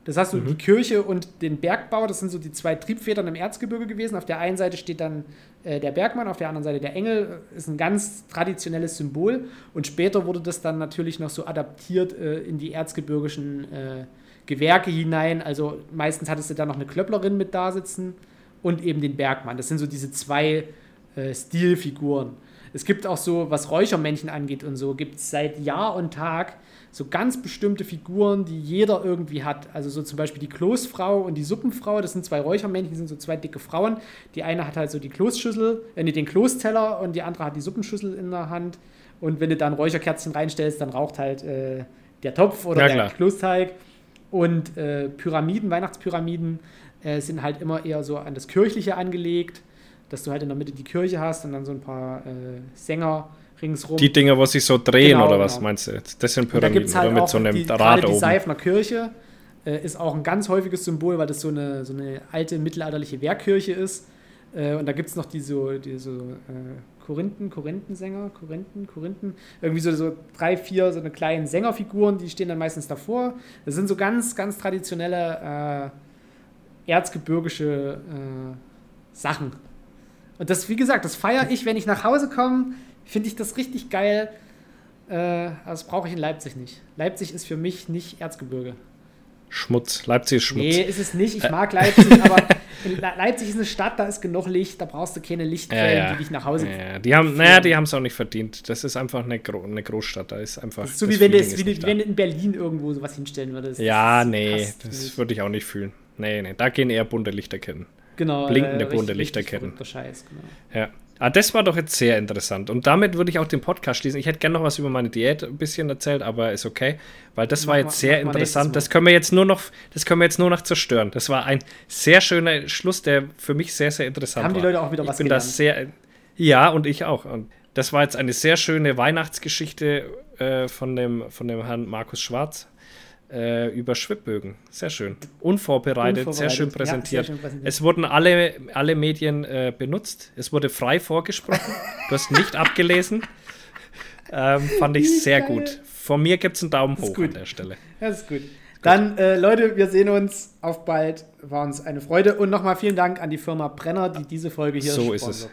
Das hast du mhm. die Kirche und den Bergbau, das sind so die zwei Triebfedern im Erzgebirge gewesen. Auf der einen Seite steht dann äh, der Bergmann, auf der anderen Seite der Engel. Ist ein ganz traditionelles Symbol. Und später wurde das dann natürlich noch so adaptiert äh, in die erzgebirgischen äh, Gewerke hinein. Also meistens hattest du da noch eine Klöpplerin mit da sitzen und eben den Bergmann. Das sind so diese zwei äh, Stilfiguren. Es gibt auch so, was Räuchermännchen angeht und so, gibt es seit Jahr und Tag so ganz bestimmte Figuren, die jeder irgendwie hat. Also so zum Beispiel die Kloßfrau und die Suppenfrau, das sind zwei Räuchermännchen, sind so zwei dicke Frauen. Die eine hat halt so die Kloßschüssel, äh, nee, den Kloßteller und die andere hat die Suppenschüssel in der Hand. Und wenn du da ein Räucherkerzchen reinstellst, dann raucht halt äh, der Topf oder ja, der Kloßteig. Und äh, Pyramiden, Weihnachtspyramiden, äh, sind halt immer eher so an das Kirchliche angelegt dass du halt in der Mitte die Kirche hast und dann so ein paar äh, Sänger ringsrum. Die Dinger, wo sich so drehen genau, oder was genau. meinst du? Das sind Pyramiden halt oder mit so einem die, Rad oben. Die Seifner Kirche äh, ist auch ein ganz häufiges Symbol, weil das so eine, so eine alte mittelalterliche Wehrkirche ist. Äh, und da gibt es noch diese, so, die so äh, Korinthen, Korinthensänger, Korinthen, Korinthen, irgendwie so, so drei, vier so eine kleinen Sängerfiguren, die stehen dann meistens davor. Das sind so ganz, ganz traditionelle äh, erzgebirgische äh, Sachen. Und das, wie gesagt, das feiere ich, wenn ich nach Hause komme, finde ich das richtig geil. Äh, das brauche ich in Leipzig nicht. Leipzig ist für mich nicht Erzgebirge. Schmutz. Leipzig ist Schmutz. Nee, ist es nicht. Ich mag Leipzig, aber Leipzig ist eine Stadt, da ist genug Licht, da brauchst du keine Lichtquellen, ja, ja. die dich nach Hause ja, die haben, Naja, die haben es auch nicht verdient. Das ist einfach eine, Gro eine Großstadt. Da ist einfach. Das ist so wie wenn, das, wie wenn du in Berlin irgendwo sowas hinstellen würdest. Ja, nee, das würde ich auch nicht fühlen. Nee, nee, da gehen eher bunte Lichterketten. Genau. Blinkende äh, bunte Lichterketten. Scheiß, genau. Ja. Ah, das war doch jetzt sehr interessant. Und damit würde ich auch den Podcast schließen. Ich hätte gerne noch was über meine Diät ein bisschen erzählt, aber ist okay, weil das war jetzt sehr interessant. Das können wir jetzt nur noch, das können wir jetzt nur noch zerstören. Das war ein sehr schöner Schluss, der für mich sehr, sehr interessant Haben war. Haben die Leute auch wieder ich was bin gelernt? Das sehr, ja, und ich auch. Und das war jetzt eine sehr schöne Weihnachtsgeschichte äh, von, dem, von dem Herrn Markus Schwarz. Äh, über Schwibbögen. Sehr schön. Unvorbereitet, Unvorbereitet. sehr schön Ja, präsentiert. sehr schön präsentiert. Es wurden alle, alle Medien äh, benutzt. Es wurde frei vorgesprochen. du hast nicht abgelesen. Ähm, fand ich Wie sehr geil. gut. Von mir gibt es einen Daumen hoch an der Stelle. Das ist gut. Dann, äh, Leute, wir sehen uns. Auf bald. War uns eine Freude. Und nochmal vielen Dank an die Firma Brenner, die diese Folge hier So ist es. sponsert.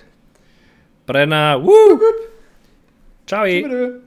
Brenner, wuh! Ciao! Tschüss.